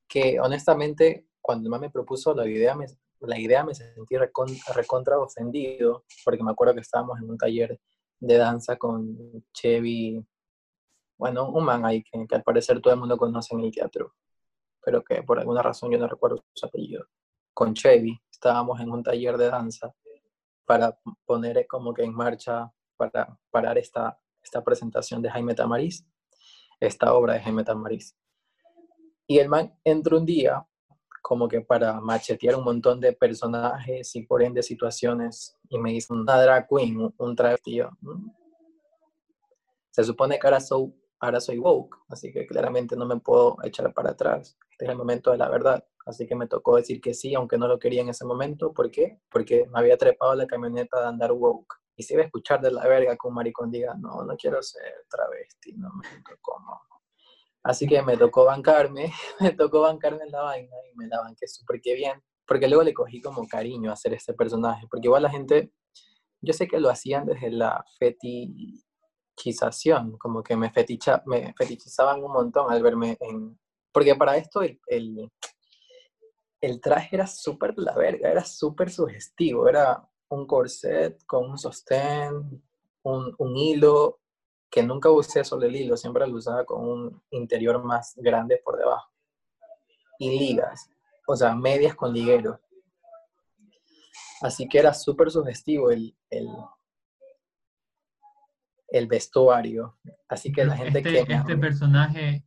que honestamente cuando más me propuso la idea me, la idea me sentí recontra, ofendido, porque me acuerdo que estábamos en un taller de danza con Chevy, bueno, un man ahí que, que al parecer todo el mundo conoce en el teatro, pero que por alguna razón yo no recuerdo su apellido. Con Chevy estábamos en un taller de danza para poner como que en marcha, para parar esta, esta presentación de Jaime Tamariz, esta obra de Jaime Tamariz. Y el man entró un día como que para machetear un montón de personajes y por ende situaciones y me hizo una drag queen, un, un mm. Se supone que ahora soy, ahora soy woke, así que claramente no me puedo echar para atrás. Este es el momento de la verdad. Así que me tocó decir que sí, aunque no lo quería en ese momento. ¿Por qué? Porque me había trepado la camioneta de andar woke. Y se iba a escuchar de la verga que un maricón diga, no, no quiero ser travesti, no me cómodo. Así que me tocó bancarme, [LAUGHS] me tocó bancarme en la vaina y me la banqué súper que bien. Porque luego le cogí como cariño a hacer este personaje. Porque igual la gente, yo sé que lo hacían desde la fetichización, como que me, feticha, fetichizaban un montón al verme en... Porque para esto el, el, traje era súper la verga, era súper sugestivo, era un corset con un sostén, un, un hilo, que nunca usé solo el hilo, siempre lo usaba con un interior más grande por debajo. Y ligas, o sea, medias con liguero. Así que era súper sugestivo el, el, el, vestuario. Así que la gente este, que... Este personaje,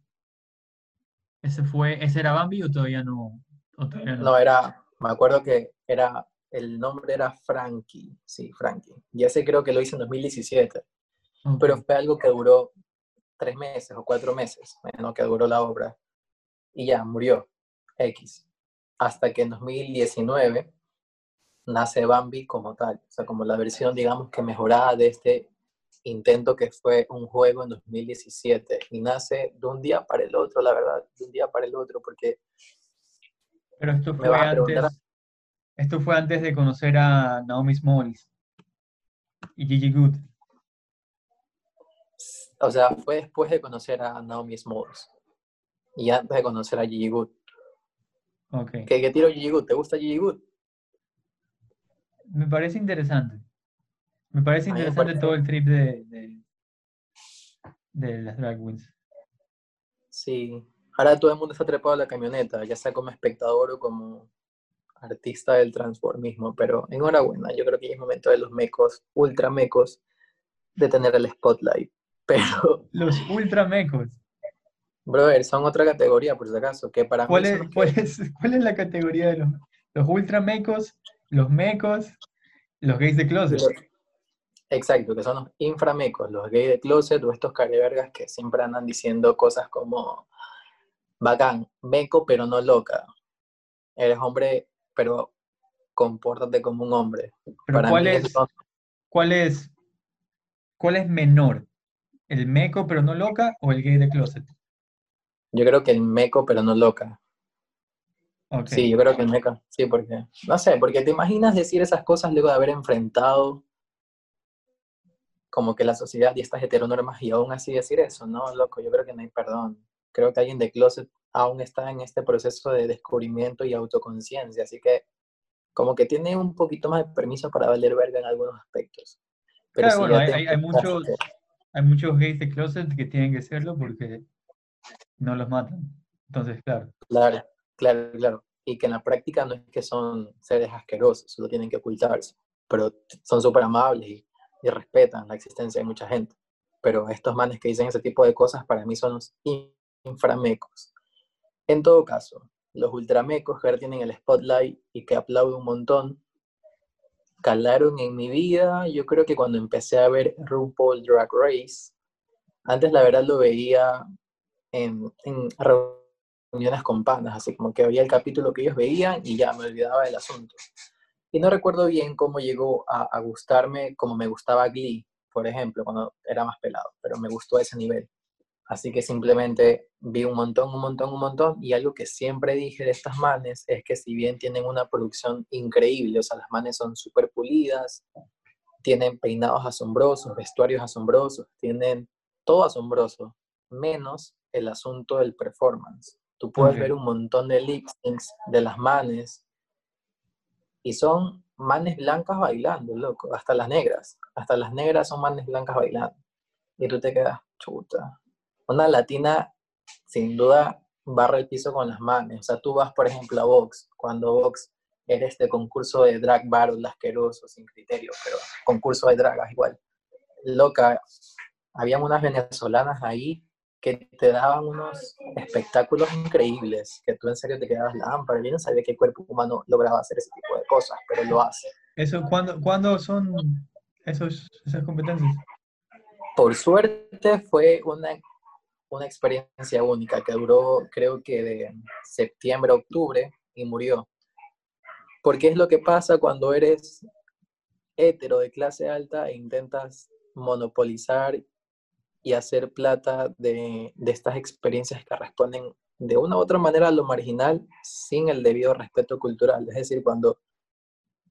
¿ese, fue, ¿ese era Bambi o todavía no? no? era, me acuerdo que era, el nombre era Frankie, sí, Frankie. Y ese creo que lo hice en 2017 pero fue algo que duró tres meses o cuatro meses, menos que duró la obra, y ya murió, X. Hasta que en 2019 nace Bambi como tal, o sea, como la versión, digamos, que mejorada de este intento que fue un juego en 2017, y nace de un día para el otro, la verdad, de un día para el otro, porque... Pero esto fue, antes, esto fue antes de conocer a Naomi Smalls y Gigi Good o sea, fue después de conocer a Naomi Smalls y antes de conocer a Gigi Good. Okay. ¿Qué, ¿Qué, tiro Gigi Good? ¿Te gusta Gigi Good? Me parece interesante. Me parece interesante todo el trip de, de, de, las drag queens. Sí. Ahora todo el mundo está trepado a la camioneta, ya sea como espectador o como artista del transformismo, pero enhorabuena, yo creo que es momento de los mecos, ultra mecos, de tener el spotlight. [LAUGHS] Pero. Los ultramecos. Brother, son otra categoría, por si acaso. Que para ¿Cuál, es, ¿cuál, es, [LAUGHS] ¿Cuál es la categoría de los, los ultramecos, los mecos, los gays de closet? Exacto, que son los inframecos, los gays de closet o estos carevergas que siempre andan diciendo cosas como bacán, meco pero no loca. Eres hombre, pero compórtate como un hombre. Pero ¿cuál, es, ¿cuál, es, ¿Cuál es menor? ¿El meco pero no loca o el gay de closet? Yo creo que el meco pero no loca. Sí, yo creo que el meco, sí, porque, no sé, porque te imaginas decir esas cosas luego de haber enfrentado como que la sociedad y estas heteronormas y aún así decir eso, no, loco, yo creo que no hay perdón. Creo que alguien de closet aún está en este proceso de descubrimiento y autoconciencia, así que como que tiene un poquito más de permiso para valer verga en algunos aspectos. Pero claro, bueno, hay, muchos, hay muchos gays de closet que tienen que serlo porque no los matan. Entonces, claro. Claro, claro, claro. Y que en la práctica no es que son seres asquerosos, solo tienen que ocultarse, pero son súper amables y, respetan la existencia de mucha gente. Pero estos manes que dicen ese tipo de cosas para mí son los inframecos. En todo caso, los ultramecos que ahora tienen el spotlight y que aplauden un montón, calaron en mi vida, yo creo que cuando empecé a ver RuPaul Drag Race, antes la verdad lo veía en, en reuniones con panas, así como que veía el capítulo que ellos veían y ya me olvidaba del asunto. Y no recuerdo bien cómo llegó a, a gustarme como me gustaba Glee, por ejemplo, cuando era más pelado, pero me gustó a ese nivel. Así que simplemente vi un montón, un montón, un montón. Y algo que siempre dije de estas manes es que si bien tienen una producción increíble, o sea, las manes son súper pulidas, tienen peinados asombrosos, vestuarios asombrosos, tienen todo asombroso, menos el asunto del performance. Tú puedes ver un montón de lip de las manes y son manes blancas bailando, loco, hasta las negras, hasta las negras son manes blancas bailando. Y tú te quedas, chuta. Una latina, sin duda, barra el piso con las manos. O sea, tú vas, por ejemplo, a Vox, cuando Vox era este concurso de drag battle asqueroso, sin criterio, pero concurso de dragas igual. Loca, habían unas venezolanas ahí que te daban unos espectáculos increíbles, que tú en serio te quedabas lámpara. Yo no sabía que el cuerpo humano lograba hacer ese tipo de cosas, pero lo hace. Eso, ¿cuándo, ¿cuándo son esos, esas competencias? Por suerte fue una, una experiencia única que duró creo que de septiembre a octubre y murió. Porque es lo que pasa cuando eres hetero de clase alta e intentas monopolizar y hacer plata de, estas experiencias que responden de una u otra manera a lo marginal sin el debido respeto cultural. Es decir, cuando,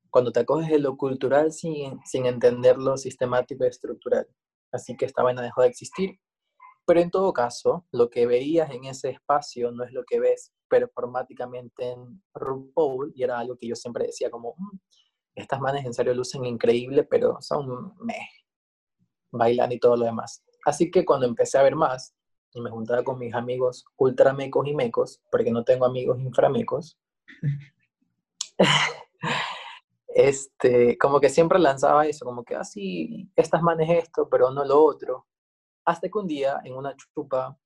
cuando te acoges de lo cultural sin, sin entender lo sistemático y estructural. Así que esta vaina dejó de existir. Pero en todo caso, lo que veías en ese espacio no es lo que ves performáticamente en RuPaul, y era algo que yo siempre decía como, mm, estas manes en serio lucen increíble, pero son meh, bailan y todo lo demás. Así que cuando empecé a ver más y me juntaba con mis amigos ultramecos y mecos, porque no tengo amigos inframecos, [LAUGHS] este, como que siempre lanzaba eso, como que así, ah, estas manes esto, pero no lo otro. Hasta que un día en una chupa,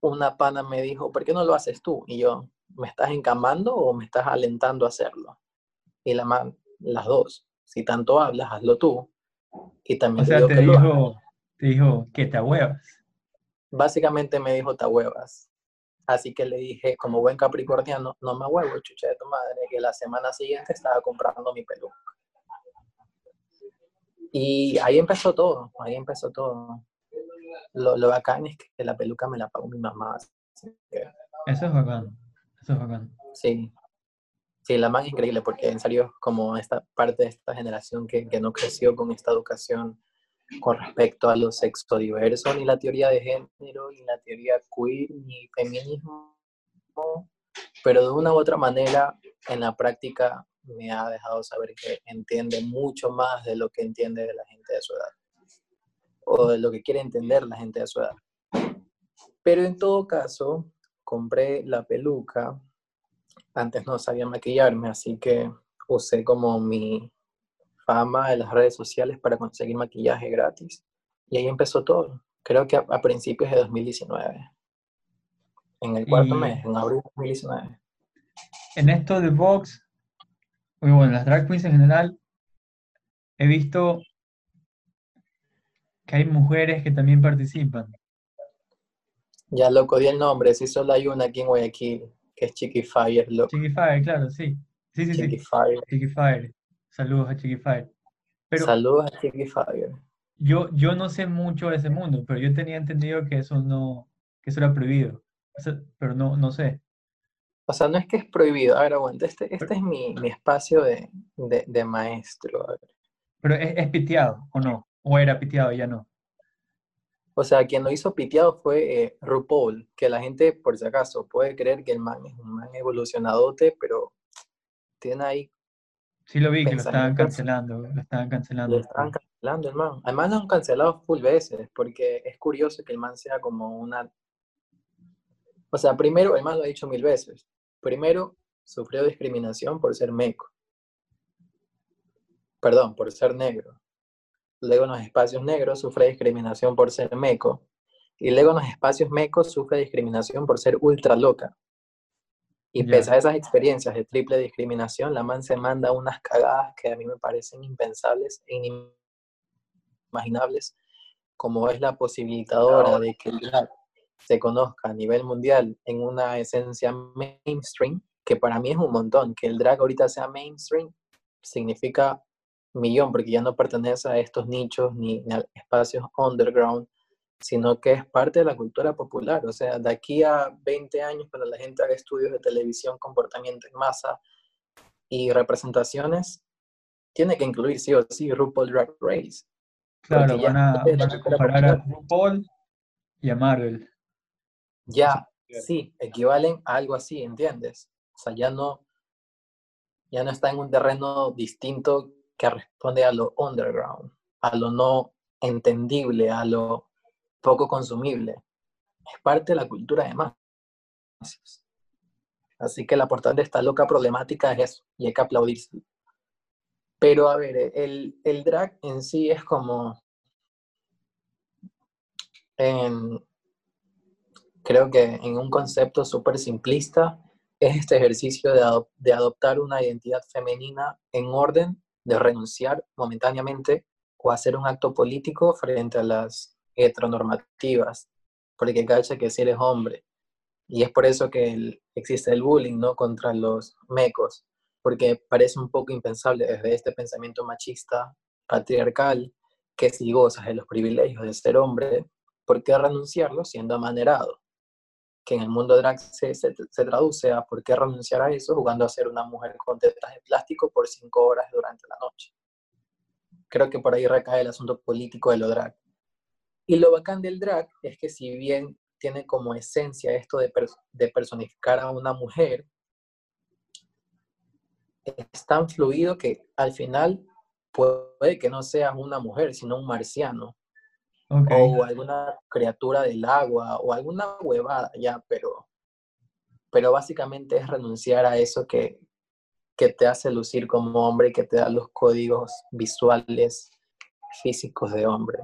una pana me dijo, ¿por qué no lo haces tú? Y yo, ¿me estás encamando o me estás alentando a hacerlo? Y la man, las dos, si tanto hablas, hazlo tú. Y también te, digo que dijo, te dijo que te huevas. Básicamente me dijo te huevas. Así que le dije, como buen capricorniano, no me huevo, chucha de tu madre, que la semana siguiente estaba comprando mi peluca. Y ahí empezó todo, ahí empezó todo. Lo, lo bacán es que la peluca me la pagó mi mamá. Eso es bacán, eso es bacán. Sí, sí, la más increíble, porque en serio, como esta parte de esta generación que, que no creció con esta educación con respecto a lo sexo diverso, ni la teoría de género, ni la teoría queer, ni feminismo, pero de una u otra manera en la práctica me ha dejado saber que entiende mucho más de lo que entiende de la gente de su edad, o de lo que quiere entender la gente de su edad. Pero en todo caso, compré la peluca, antes no sabía maquillarme, así que usé como mi fama de las redes sociales para conseguir maquillaje gratis. Y ahí empezó todo. Creo que a, principios de 2019. En el cuarto mes, en abril de 2019. En esto de Vox, bueno, las drag queens en general, he visto que hay mujeres que también participan. Ya loco, di el nombre, si solo hay una aquí en Guayaquil, que es Chiqui Fire, loco. Chiqui Fire, claro, sí. Sí, sí, Chiqui Fire. Chiqui Fire. Saludos a Chiquify. Pero Saludos a Chiquify. Yo, yo no sé mucho de ese mundo, pero yo tenía entendido que eso no, que eso era prohibido. pero no, no sé. O sea, no es que es prohibido. A ver, aguanta, este, este es mi, mi espacio de, de, de maestro. Pero ¿es, ¿es, piteado o no? ¿O era piteado y ya no? O sea, quien lo hizo piteado fue eh, RuPaul, que la gente, por si acaso, puede creer que el man es un man evolucionadote, pero tiene ahí Sí lo vi, que lo estaban cancelando, lo estaban cancelando. Lo estaban cancelando el man. Además lo han cancelado full veces, porque es curioso que el man sea como una... O sea, primero, el man lo ha dicho mil veces. Primero, sufrió discriminación por ser meco. Perdón, por ser negro. Luego en los espacios negros sufre discriminación por ser meco. Y luego en los espacios mecos sufre discriminación por ser ultra loca. Y pese a esas experiencias de triple discriminación, la man se manda unas cagadas que a mí me parecen impensables e inimaginables, como es la posibilitadora de que el drag se conozca a nivel mundial en una esencia mainstream, que para mí es un montón. Que el drag ahorita sea mainstream significa millón, porque ya no pertenece a estos nichos ni, ni a espacios underground sino que es parte de la cultura popular. O sea, de aquí a 20 años, cuando la gente haga estudios de televisión, comportamiento en masa y representaciones, tiene que incluir sí o sí RuPaul Drag Race. Claro, van a, van a comparar a. RuPaul y a Marvel. Ya, Sí. sí, equivalen a algo así, ¿entiendes? O sea, ya no, ya no está en un terreno distinto que responde a lo underground, a lo no entendible, a lo poco consumible. Es parte de la cultura de masas. Así que la portada de esta loca problemática es eso, y hay que aplaudirse. Pero a ver, el, el drag en sí es como. en- creo que en un concepto súper simplista, es este ejercicio de, adop- de adoptar una identidad femenina en orden de renunciar momentáneamente o hacer un acto político frente a las heteronormativas. Porque cacha que si eres hombre. Y es por eso que el- existe el bullying, ¿no? Contra los mecos. Porque parece un poco impensable desde este pensamiento machista, patriarcal, que si gozas de los privilegios de ser hombre, ¿por qué renunciarlo siendo amanerado? Que en el mundo drag se, se, se traduce a ¿por qué renunciar a eso jugando a ser una mujer con tetas de plástico por cinco horas durante la noche? Creo que por ahí recae el asunto político de lo drag. Y lo bacán del drag es que si bien tiene como esencia esto de, de personificar a una mujer, es tan fluido que al final puede que no seas una mujer, sino un marciano o alguna criatura del agua o alguna huevada ya, pero, pero básicamente es renunciar a eso que, que te hace lucir como hombre y que te da los códigos visuales físicos de hombre.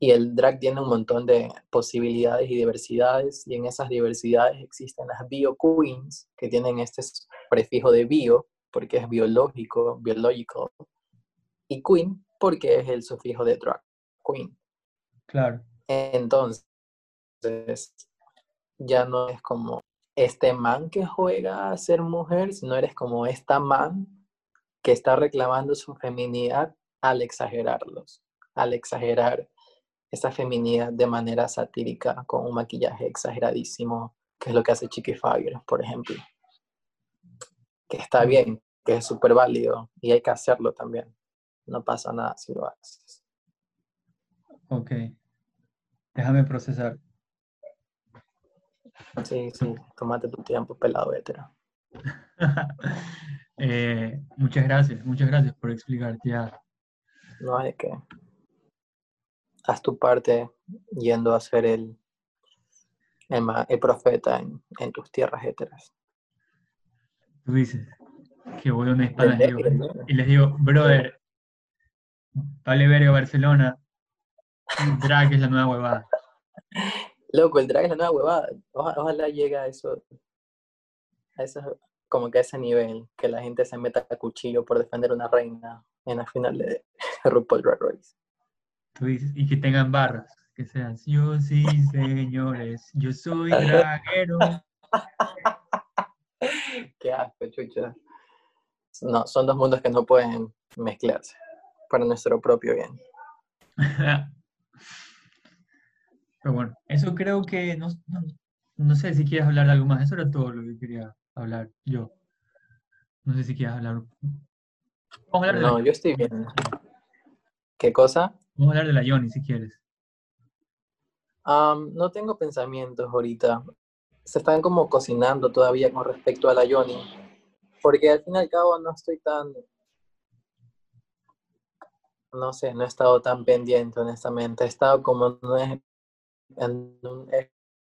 Y el drag tiene un montón de posibilidades y diversidades, y en esas diversidades existen las bio queens, que tienen este prefijo de bio, porque es biológico, biological, y queen, porque es el sufijo de drag, queen. claro. Entonces, ya no es como este man que juega a ser mujer, sino eres como esta man que está reclamando su feminidad al exagerarlos, al exagerar esa feminidad de manera satírica con un maquillaje exageradísimo, que es lo que hace Chiqui Fire, por ejemplo. Que está bien, que es súper válido y hay que hacerlo también. No pasa nada si lo haces. Ok. Déjame procesar. Sí, sí, tómate tu tiempo, pelado hetero. [LAUGHS] Eh, muchas gracias, muchas gracias por explicarte ya. No hay que. Haz tu parte yendo a ser el, el, ma- el profeta en, en tus tierras heteras. Tú dices que voy a una hispana y, digo- Pendejo, y les digo, brother, vale verga Barcelona, drag es la nueva huevada. Loco, el drag es la nueva huevada. Oja- ojalá llegue a eso, a eso, como que a ese nivel, que la gente se meta a cuchillo por defender una reina en la final de [LAUGHS] RuPaul Drag Race. Tú dices, y que tengan barras, que sean, yo sí, señores, yo soy [LAUGHS] draguero. [LAUGHS] Qué asco, chucha. No, son dos mundos que no pueden mezclarse para nuestro propio bien. [LAUGHS] Pero bueno, eso creo que no, no, no sé si quieres hablar algo más. Eso era todo lo que quería hablar yo. No sé si quieres hablar. Hablar No, yo estoy bien. ¿Qué cosa? Vamos a hablar de la Yoni si quieres. Am, no tengo pensamientos ahorita. Se están como cocinando todavía con respecto a la Yoni. Porque al fin y al cabo no estoy tan. No sé, no he estado tan pendiente, honestamente. He estado como en un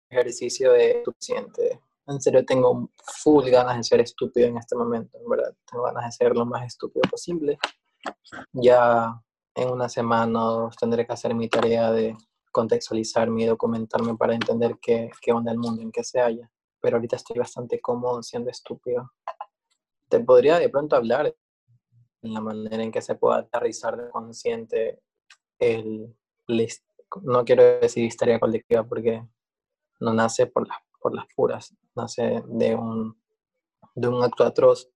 ejercicio de suficiente. En serio, tengo full ganas de ser estúpido en este momento, en verdad. Tengo ganas de ser lo más estúpido posible. Ya en una semana tendré que hacer mi tarea de contextualizarme y documentarme para entender qué, qué onda el mundo en que se halla. Pero ahorita estoy bastante cómodo siendo estúpido. Te podría de pronto hablar en la manera en que se pueda aterrizar de consciente el, lis- no quiero decir histeria colectiva porque no nace por las, por las puras, nace de un, de un acto atroz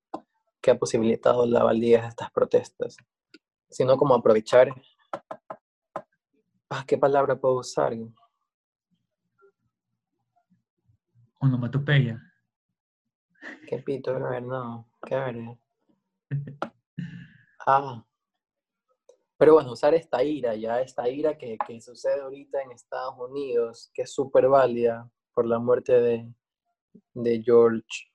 que ha posibilitado la validez de estas protestas, sino como aprovechar, ah, ¿qué palabra puedo usar? Onomatopeya. ¿Qué pito? A ver, no, qué ver. [LAUGHS] Ah. Pero bueno, usar esta ira, ya esta ira que, que sucede ahorita en Estados Unidos, que es súper válida por la muerte de, de George.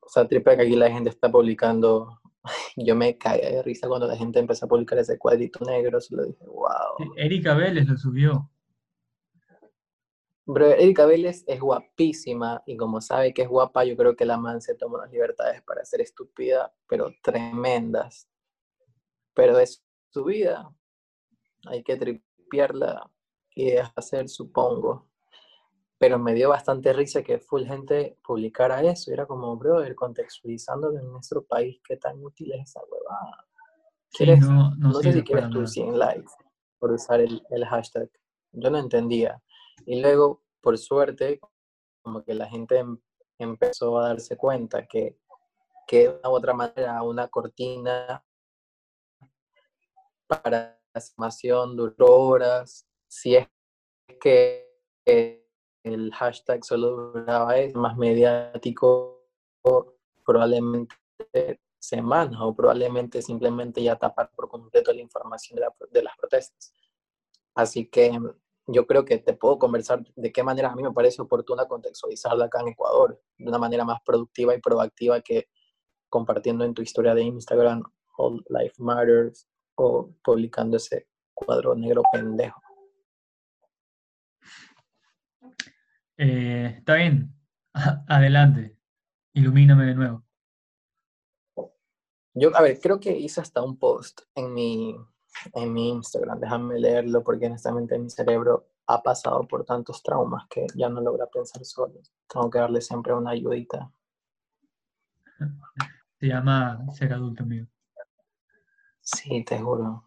O sea, triple que aquí la gente está publicando. [LAUGHS] Yo me caí de risa cuando la gente empezó a publicar ese cuadrito negro. Se lo dije, wow. Erika Vélez lo subió. Bro, Erika Vélez es guapísima y como sabe que es guapa, yo creo que la man se toma las libertades para ser estúpida, pero tremendas. Pero es su vida. Hay que tripearla y hacer, supongo. Pero me dio bastante risa que full gente publicara eso. Era como, brother, contextualizando en nuestro país, qué tan útil es esa huevada. no, no, sé si quieres tus 100 likes por usar el, el hashtag. Yo no entendía. Y luego, por suerte, como que la gente em, empezó a darse cuenta que, que de una u otra manera una cortina para la duró horas, si es que el hashtag solo duraba es más mediático, probablemente semanas o probablemente simplemente ya tapar por completo la información de, de las protestas. Así que yo creo que te puedo conversar de qué manera a mí me parece oportuna contextualizarla acá en Ecuador, de una manera más productiva y proactiva que compartiendo en tu historia de Instagram All Life Matters o publicando ese cuadro negro pendejo. Eh, está bien, [LAUGHS] adelante, ilumíname de nuevo. Yo, a ver, creo que hice hasta un post en mi, en mi Instagram, déjame leerlo porque honestamente mi cerebro ha pasado por tantos traumas que ya no logra pensar solo. Tengo que darle siempre una ayudita. Se llama ser adulto, amigo. Sí, te juro.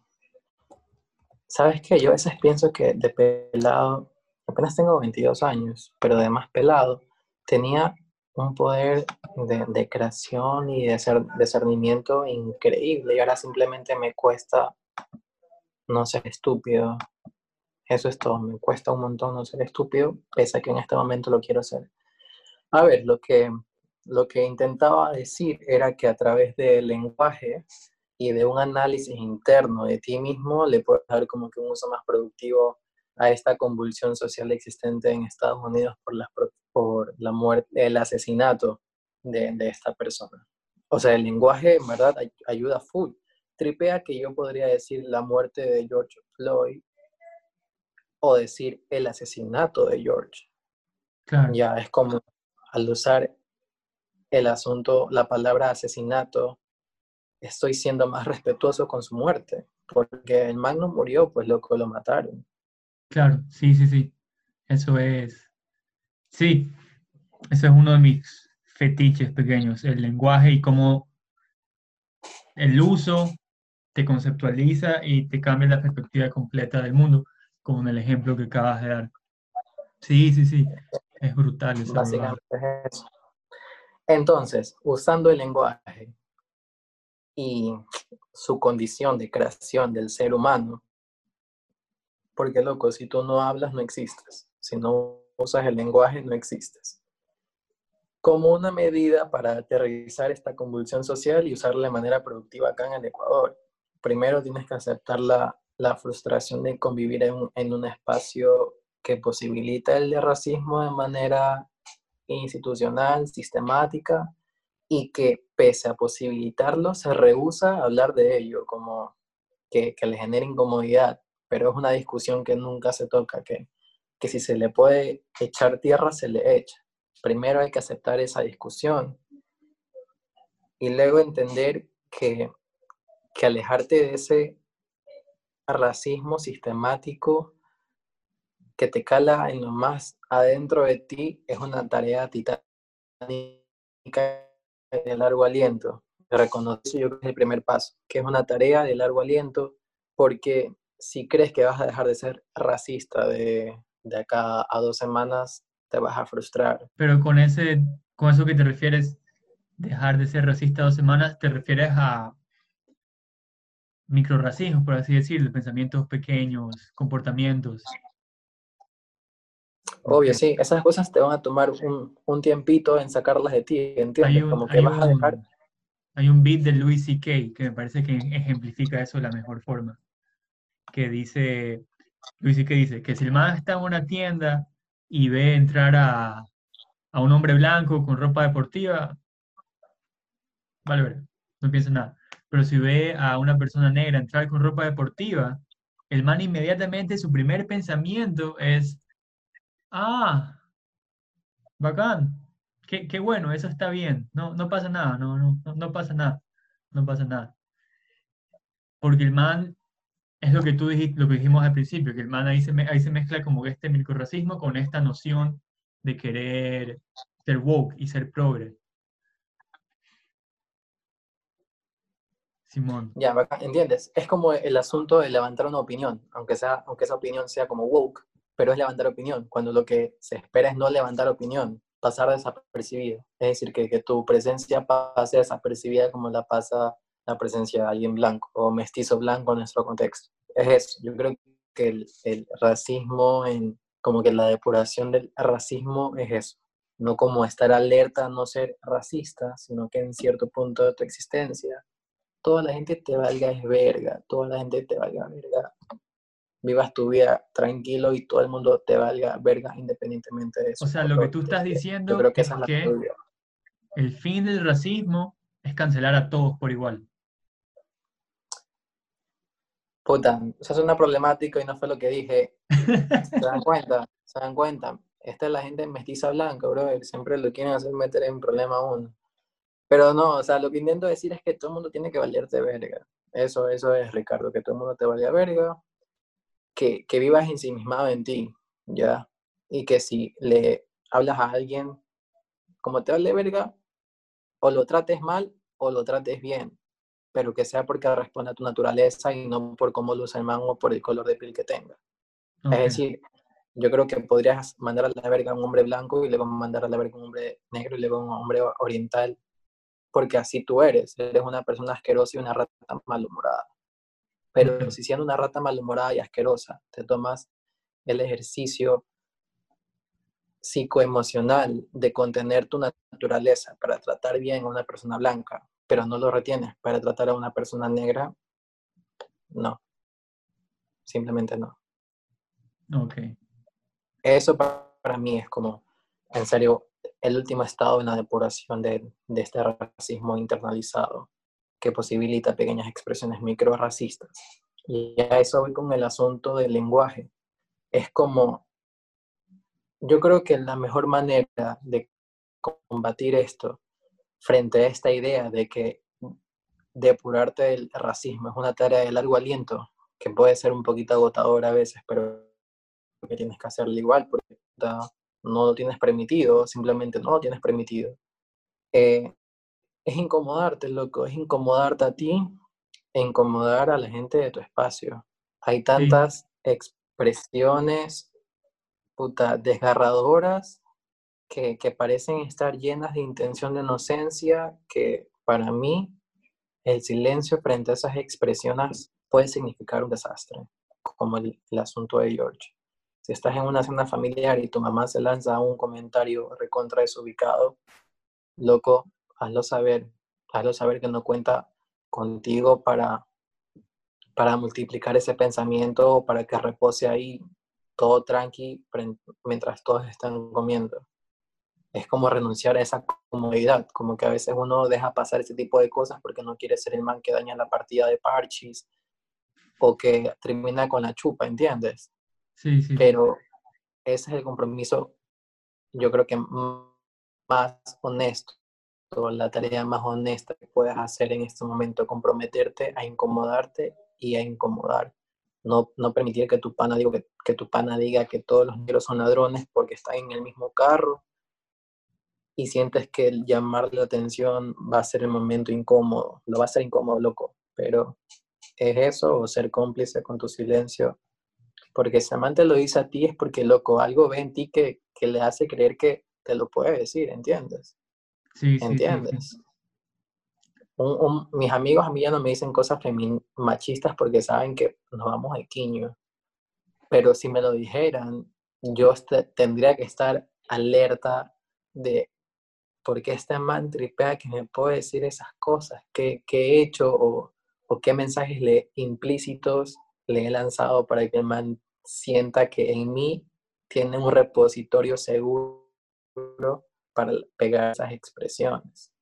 ¿Sabes qué? Yo a veces pienso que de pelado, apenas tengo 22 años, pero de más pelado, tenía un poder de, creación y de ser, discernimiento increíble y ahora simplemente me cuesta no ser estúpido. Eso es todo, me cuesta un montón no ser estúpido, pese a que en este momento lo quiero ser. A ver, lo que, lo que intentaba decir era que a través del lenguaje y de un análisis interno de ti mismo le puedes dar como que un uso más productivo a esta convulsión social existente en Estados Unidos por la, por la muerte, el asesinato de, de esta persona. O sea, el lenguaje en verdad ayuda full. Tripea que yo podría decir la muerte de George Floyd o decir el asesinato de George. Ya es como al usar el asunto, la palabra asesinato, estoy siendo más respetuoso con su muerte, porque el man no murió, pues loco, lo mataron. Claro, sí, sí, sí. Eso es, sí, eso es uno de mis fetiches pequeños, el lenguaje y cómo el uso te conceptualiza y te cambia la perspectiva completa del mundo, como en el ejemplo que acabas de dar. Sí, sí, sí, es brutal. Básicamente es eso. Entonces, usando el lenguaje, y su condición de creación del ser humano. Porque, loco, si tú no hablas, no existes. Si no usas el lenguaje, no existes. Como una medida para aterrizar esta convulsión social y usarla de manera productiva acá en el Ecuador, primero tienes que aceptar la, la frustración de convivir en, en un espacio que posibilita el de racismo de manera institucional, sistemática, y que pese a posibilitarlo, se rehúsa a hablar de ello, como que, le genera incomodidad, pero es una discusión que nunca se toca, que, que si se le puede echar tierra, se le echa. Primero hay que aceptar esa discusión y luego entender que, que alejarte de ese racismo sistemático que te cala en lo más adentro de ti es una tarea titánica de largo aliento. Reconocer yo que es el primer paso, que es una tarea de largo aliento, porque si crees que vas a dejar de ser racista de, de acá a dos semanas, te vas a frustrar. Pero con, ese, con eso que te refieres, dejar de ser racista dos semanas, te refieres a microracismo, por así decirlo, pensamientos pequeños, comportamientos. Obvio, sí, esas cosas te van a tomar un, un tiempito en sacarlas de ti, ¿entiendes? Como que vas a dejar, hay un beat de Louis C.K. que me parece que ejemplifica eso de la mejor forma. Que dice, Louis C.K. dice que si el man está en una tienda y ve entrar a, a un hombre blanco con ropa deportiva, vale, ver, no piensa nada. Pero si ve a una persona negra entrar con ropa deportiva, el man inmediatamente su primer pensamiento es, ah, bacán, qué, qué bueno, eso está bien, no, no pasa nada, no, no, no pasa nada, no pasa nada. Porque el man es lo que tú dijiste, lo que dijimos al principio, que el man ahí se, ahí se mezcla como este microracismo con esta noción de querer ser woke y ser progre. Simón. Ya, ¿entiendes? Es como el asunto de levantar una opinión, aunque, sea, aunque esa opinión sea como woke, pero es levantar opinión, cuando lo que se espera es no levantar opinión, pasar desapercibido. Es decir, que, que tu presencia pase desapercibida como la pasa la presencia de alguien blanco o mestizo blanco en nuestro contexto. Es eso, yo creo que el, el racismo, en, como que la depuración del racismo es eso, no como estar alerta a no ser racista, sino que en cierto punto de tu existencia toda la gente te valga es verga, toda la gente te valga verga. Vivas tu vida tranquilo y todo el mundo te valga verga independientemente de eso. O sea, lo que tú estás diciendo creo que es que el fin del racismo es cancelar a todos por igual. Puta, eso es una problemática y no fue lo que dije. [LAUGHS] ¿Se dan cuenta? ¿Se dan cuenta? Esta es la gente mestiza blanca, bro. Siempre lo quieren hacer meter en problema a uno. Pero no, o sea, lo que intento decir es que todo el mundo tiene que valerte verga. Eso, eso es, Ricardo, que todo el mundo te valga verga, que, que vivas ensimismado en ti, ¿ya? Y que si le hablas a alguien como te vale verga, o lo trates mal o lo trates bien, pero que sea porque responde a tu naturaleza y no por cómo luce el man o por el color de piel que tenga. Es decir, yo creo que podrías mandar a la verga a un hombre blanco y luego mandar a la verga a un hombre negro y luego a un hombre oriental porque así tú eres, eres una persona asquerosa y una rata malhumorada. Pero si siendo una rata malhumorada y asquerosa, te tomas el ejercicio psicoemocional de contener tu naturaleza para tratar bien a una persona blanca, pero no lo retienes para tratar a una persona negra, no. Simplemente no. Ok. Eso para, para mí es como, en serio, el último estado en la depuración de, este racismo internalizado que posibilita pequeñas expresiones micro-racistas. Y a eso voy con el asunto del lenguaje. Es como, yo creo que la mejor manera de combatir esto frente a esta idea de que depurarte del racismo es una tarea de largo aliento, que puede ser un poquito agotadora a veces, pero que tienes que hacerlo igual, porque no lo tienes permitido, simplemente no lo tienes permitido. Eh, es incomodarte, loco, es incomodarte a ti e incomodar a la gente de tu espacio. Hay tantas expresiones puta, desgarradoras que, que parecen estar llenas de intención de inocencia que para mí el silencio frente a esas expresiones puede significar un desastre, como el, el asunto de George si estás en una cena familiar y tu mamá se lanza un comentario recontra desubicado, loco, hazlo saber, hazlo saber que no cuenta contigo para, para multiplicar ese pensamiento, para que repose ahí todo tranqui mientras todos están comiendo. Es como renunciar a esa comodidad, como que a veces uno deja pasar ese tipo de cosas porque no quiere ser el man que daña la partida de parchis o que termina con la chupa, ¿entiendes? Pero ese es el compromiso, yo creo que más honesto, la tarea más honesta que puedes hacer en este momento, comprometerte a incomodarte y a incomodar. No, no permitir que tu pana diga que, que tu pana diga que todos los negros son ladrones porque están en el mismo carro y sientes que el llamar la atención va a ser el momento incómodo, lo va a ser incómodo, loco, pero es eso o ser cómplice con tu silencio porque si amante lo dice a ti es porque, loco, algo ve en ti que, le hace creer que te lo puede decir, ¿entiendes? Sí, ¿Entiendes? mis amigos a mí ya no me dicen cosas machistas porque saben que nos vamos al quiño. Pero si me lo dijeran, yo tendría que estar alerta de ¿por qué este man tripea que me puede decir esas cosas? ¿Qué, qué he hecho o, o, qué mensajes implícitos le he lanzado para que el man sienta que en mí tiene un repositorio seguro para pegar esas expresiones?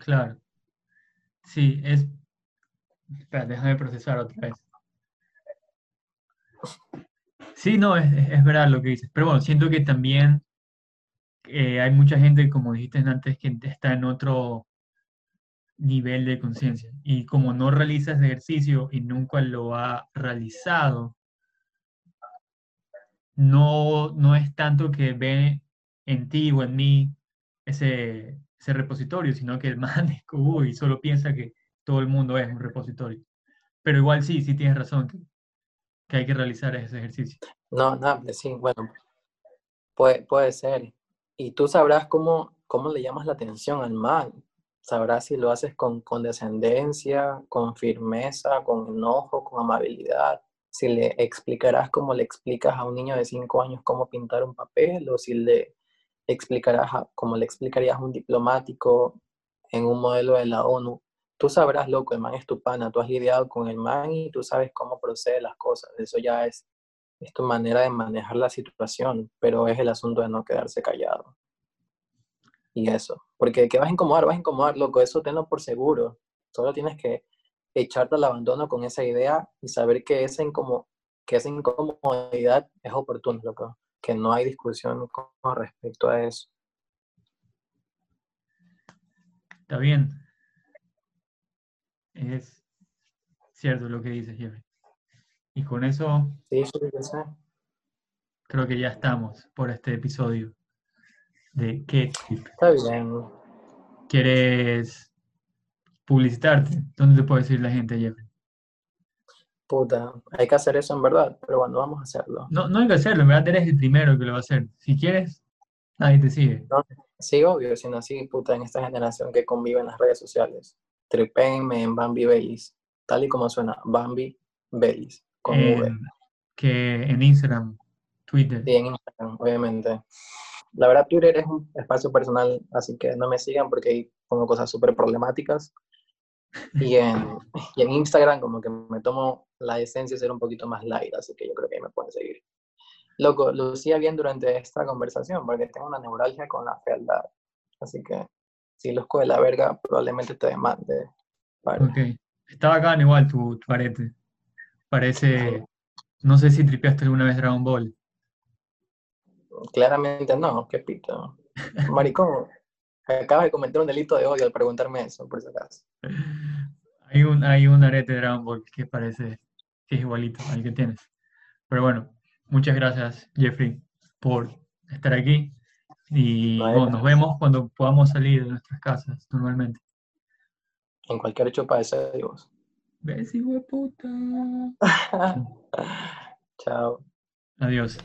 Claro. Sí, es... Espera, déjame procesar otra vez. Sí, no, es, es verdad lo que dices. Pero bueno, siento que también eh, hay mucha gente, como dijiste antes, que está en otro nivel de conciencia. Y como no realiza ese ejercicio y nunca lo ha realizado, no, no es tanto que ve en ti o en mí ese, ese repositorio, sino que el [LAUGHS] man es y solo piensa que todo el mundo es un repositorio. Pero igual sí, sí tienes razón que, que hay que realizar ese ejercicio. No, no, sí, bueno, puede, puede ser. Y tú sabrás cómo, cómo le llamas la atención al mal. Sabrás si lo haces con condescendencia, con firmeza, con enojo, con amabilidad. Si le explicarás como le explicas a un niño de 5 años cómo pintar un papel, o si le explicarás como le explicarías a un diplomático en un modelo de la ONU. Tú sabrás, loco, el man es tu pana, tú has lidiado con el man y tú sabes cómo procede las cosas. Eso ya es es tu manera de manejar la situación, pero es el asunto de no quedarse callado. Y eso, porque que vas a incomodar, vas a incomodar, loco, eso tenlo por seguro. Solo tienes que echarte al abandono con esa idea y saber que esa, que esa incomodidad es oportuna, loco, que no hay discusión con respecto a eso. Está bien. Es cierto lo que dices, Jeffrey. Y con eso creo que ya estamos por este episodio de ¿Qué Está bien. ¿Quieres publicitarte? ¿Dónde te puede decir la gente, Jeffrey? Puta, hay que hacer eso en verdad, pero bueno, vamos a hacerlo. No, no hay que hacerlo, en verdad eres el primero que lo va a hacer. Si quieres, nadie te sigue. sí, obvio, sino así, puta, en esta generación que convive en las redes sociales. Tripenme en Bambi Bellis, tal y como suena, Bambi Bellis que en Instagram, Twitter. Sí, en Instagram, obviamente. La verdad, Twitter es un espacio personal, así que no me sigan porque ahí pongo cosas súper problemáticas. Y en, [LAUGHS] y en Instagram como que me tomo la esencia de ser un poquito más light, así que yo creo que ahí me pueden seguir. Loco, lucía bien durante esta conversación porque tengo una neuralgia con la fealdad. Así que si luzco de la verga, probablemente te demande. Ok. Está bacán igual tu, tu arete. Parece, no sé si tripeaste alguna vez Dragon Ball. Claramente no, qué pito. [LAUGHS] Maricón, acabas de cometer un delito de odio al preguntarme eso, por si acaso. Hay un, hay un arete de Dragon Ball que parece que es igualito al que tienes. Pero bueno, muchas gracias, Jeffrey, por estar aquí. Y nos vemos cuando podamos salir de nuestras casas normalmente. En cualquier chupa de sedivos. Ves, hijo de puta. [LAUGHS] Chao. Adiós.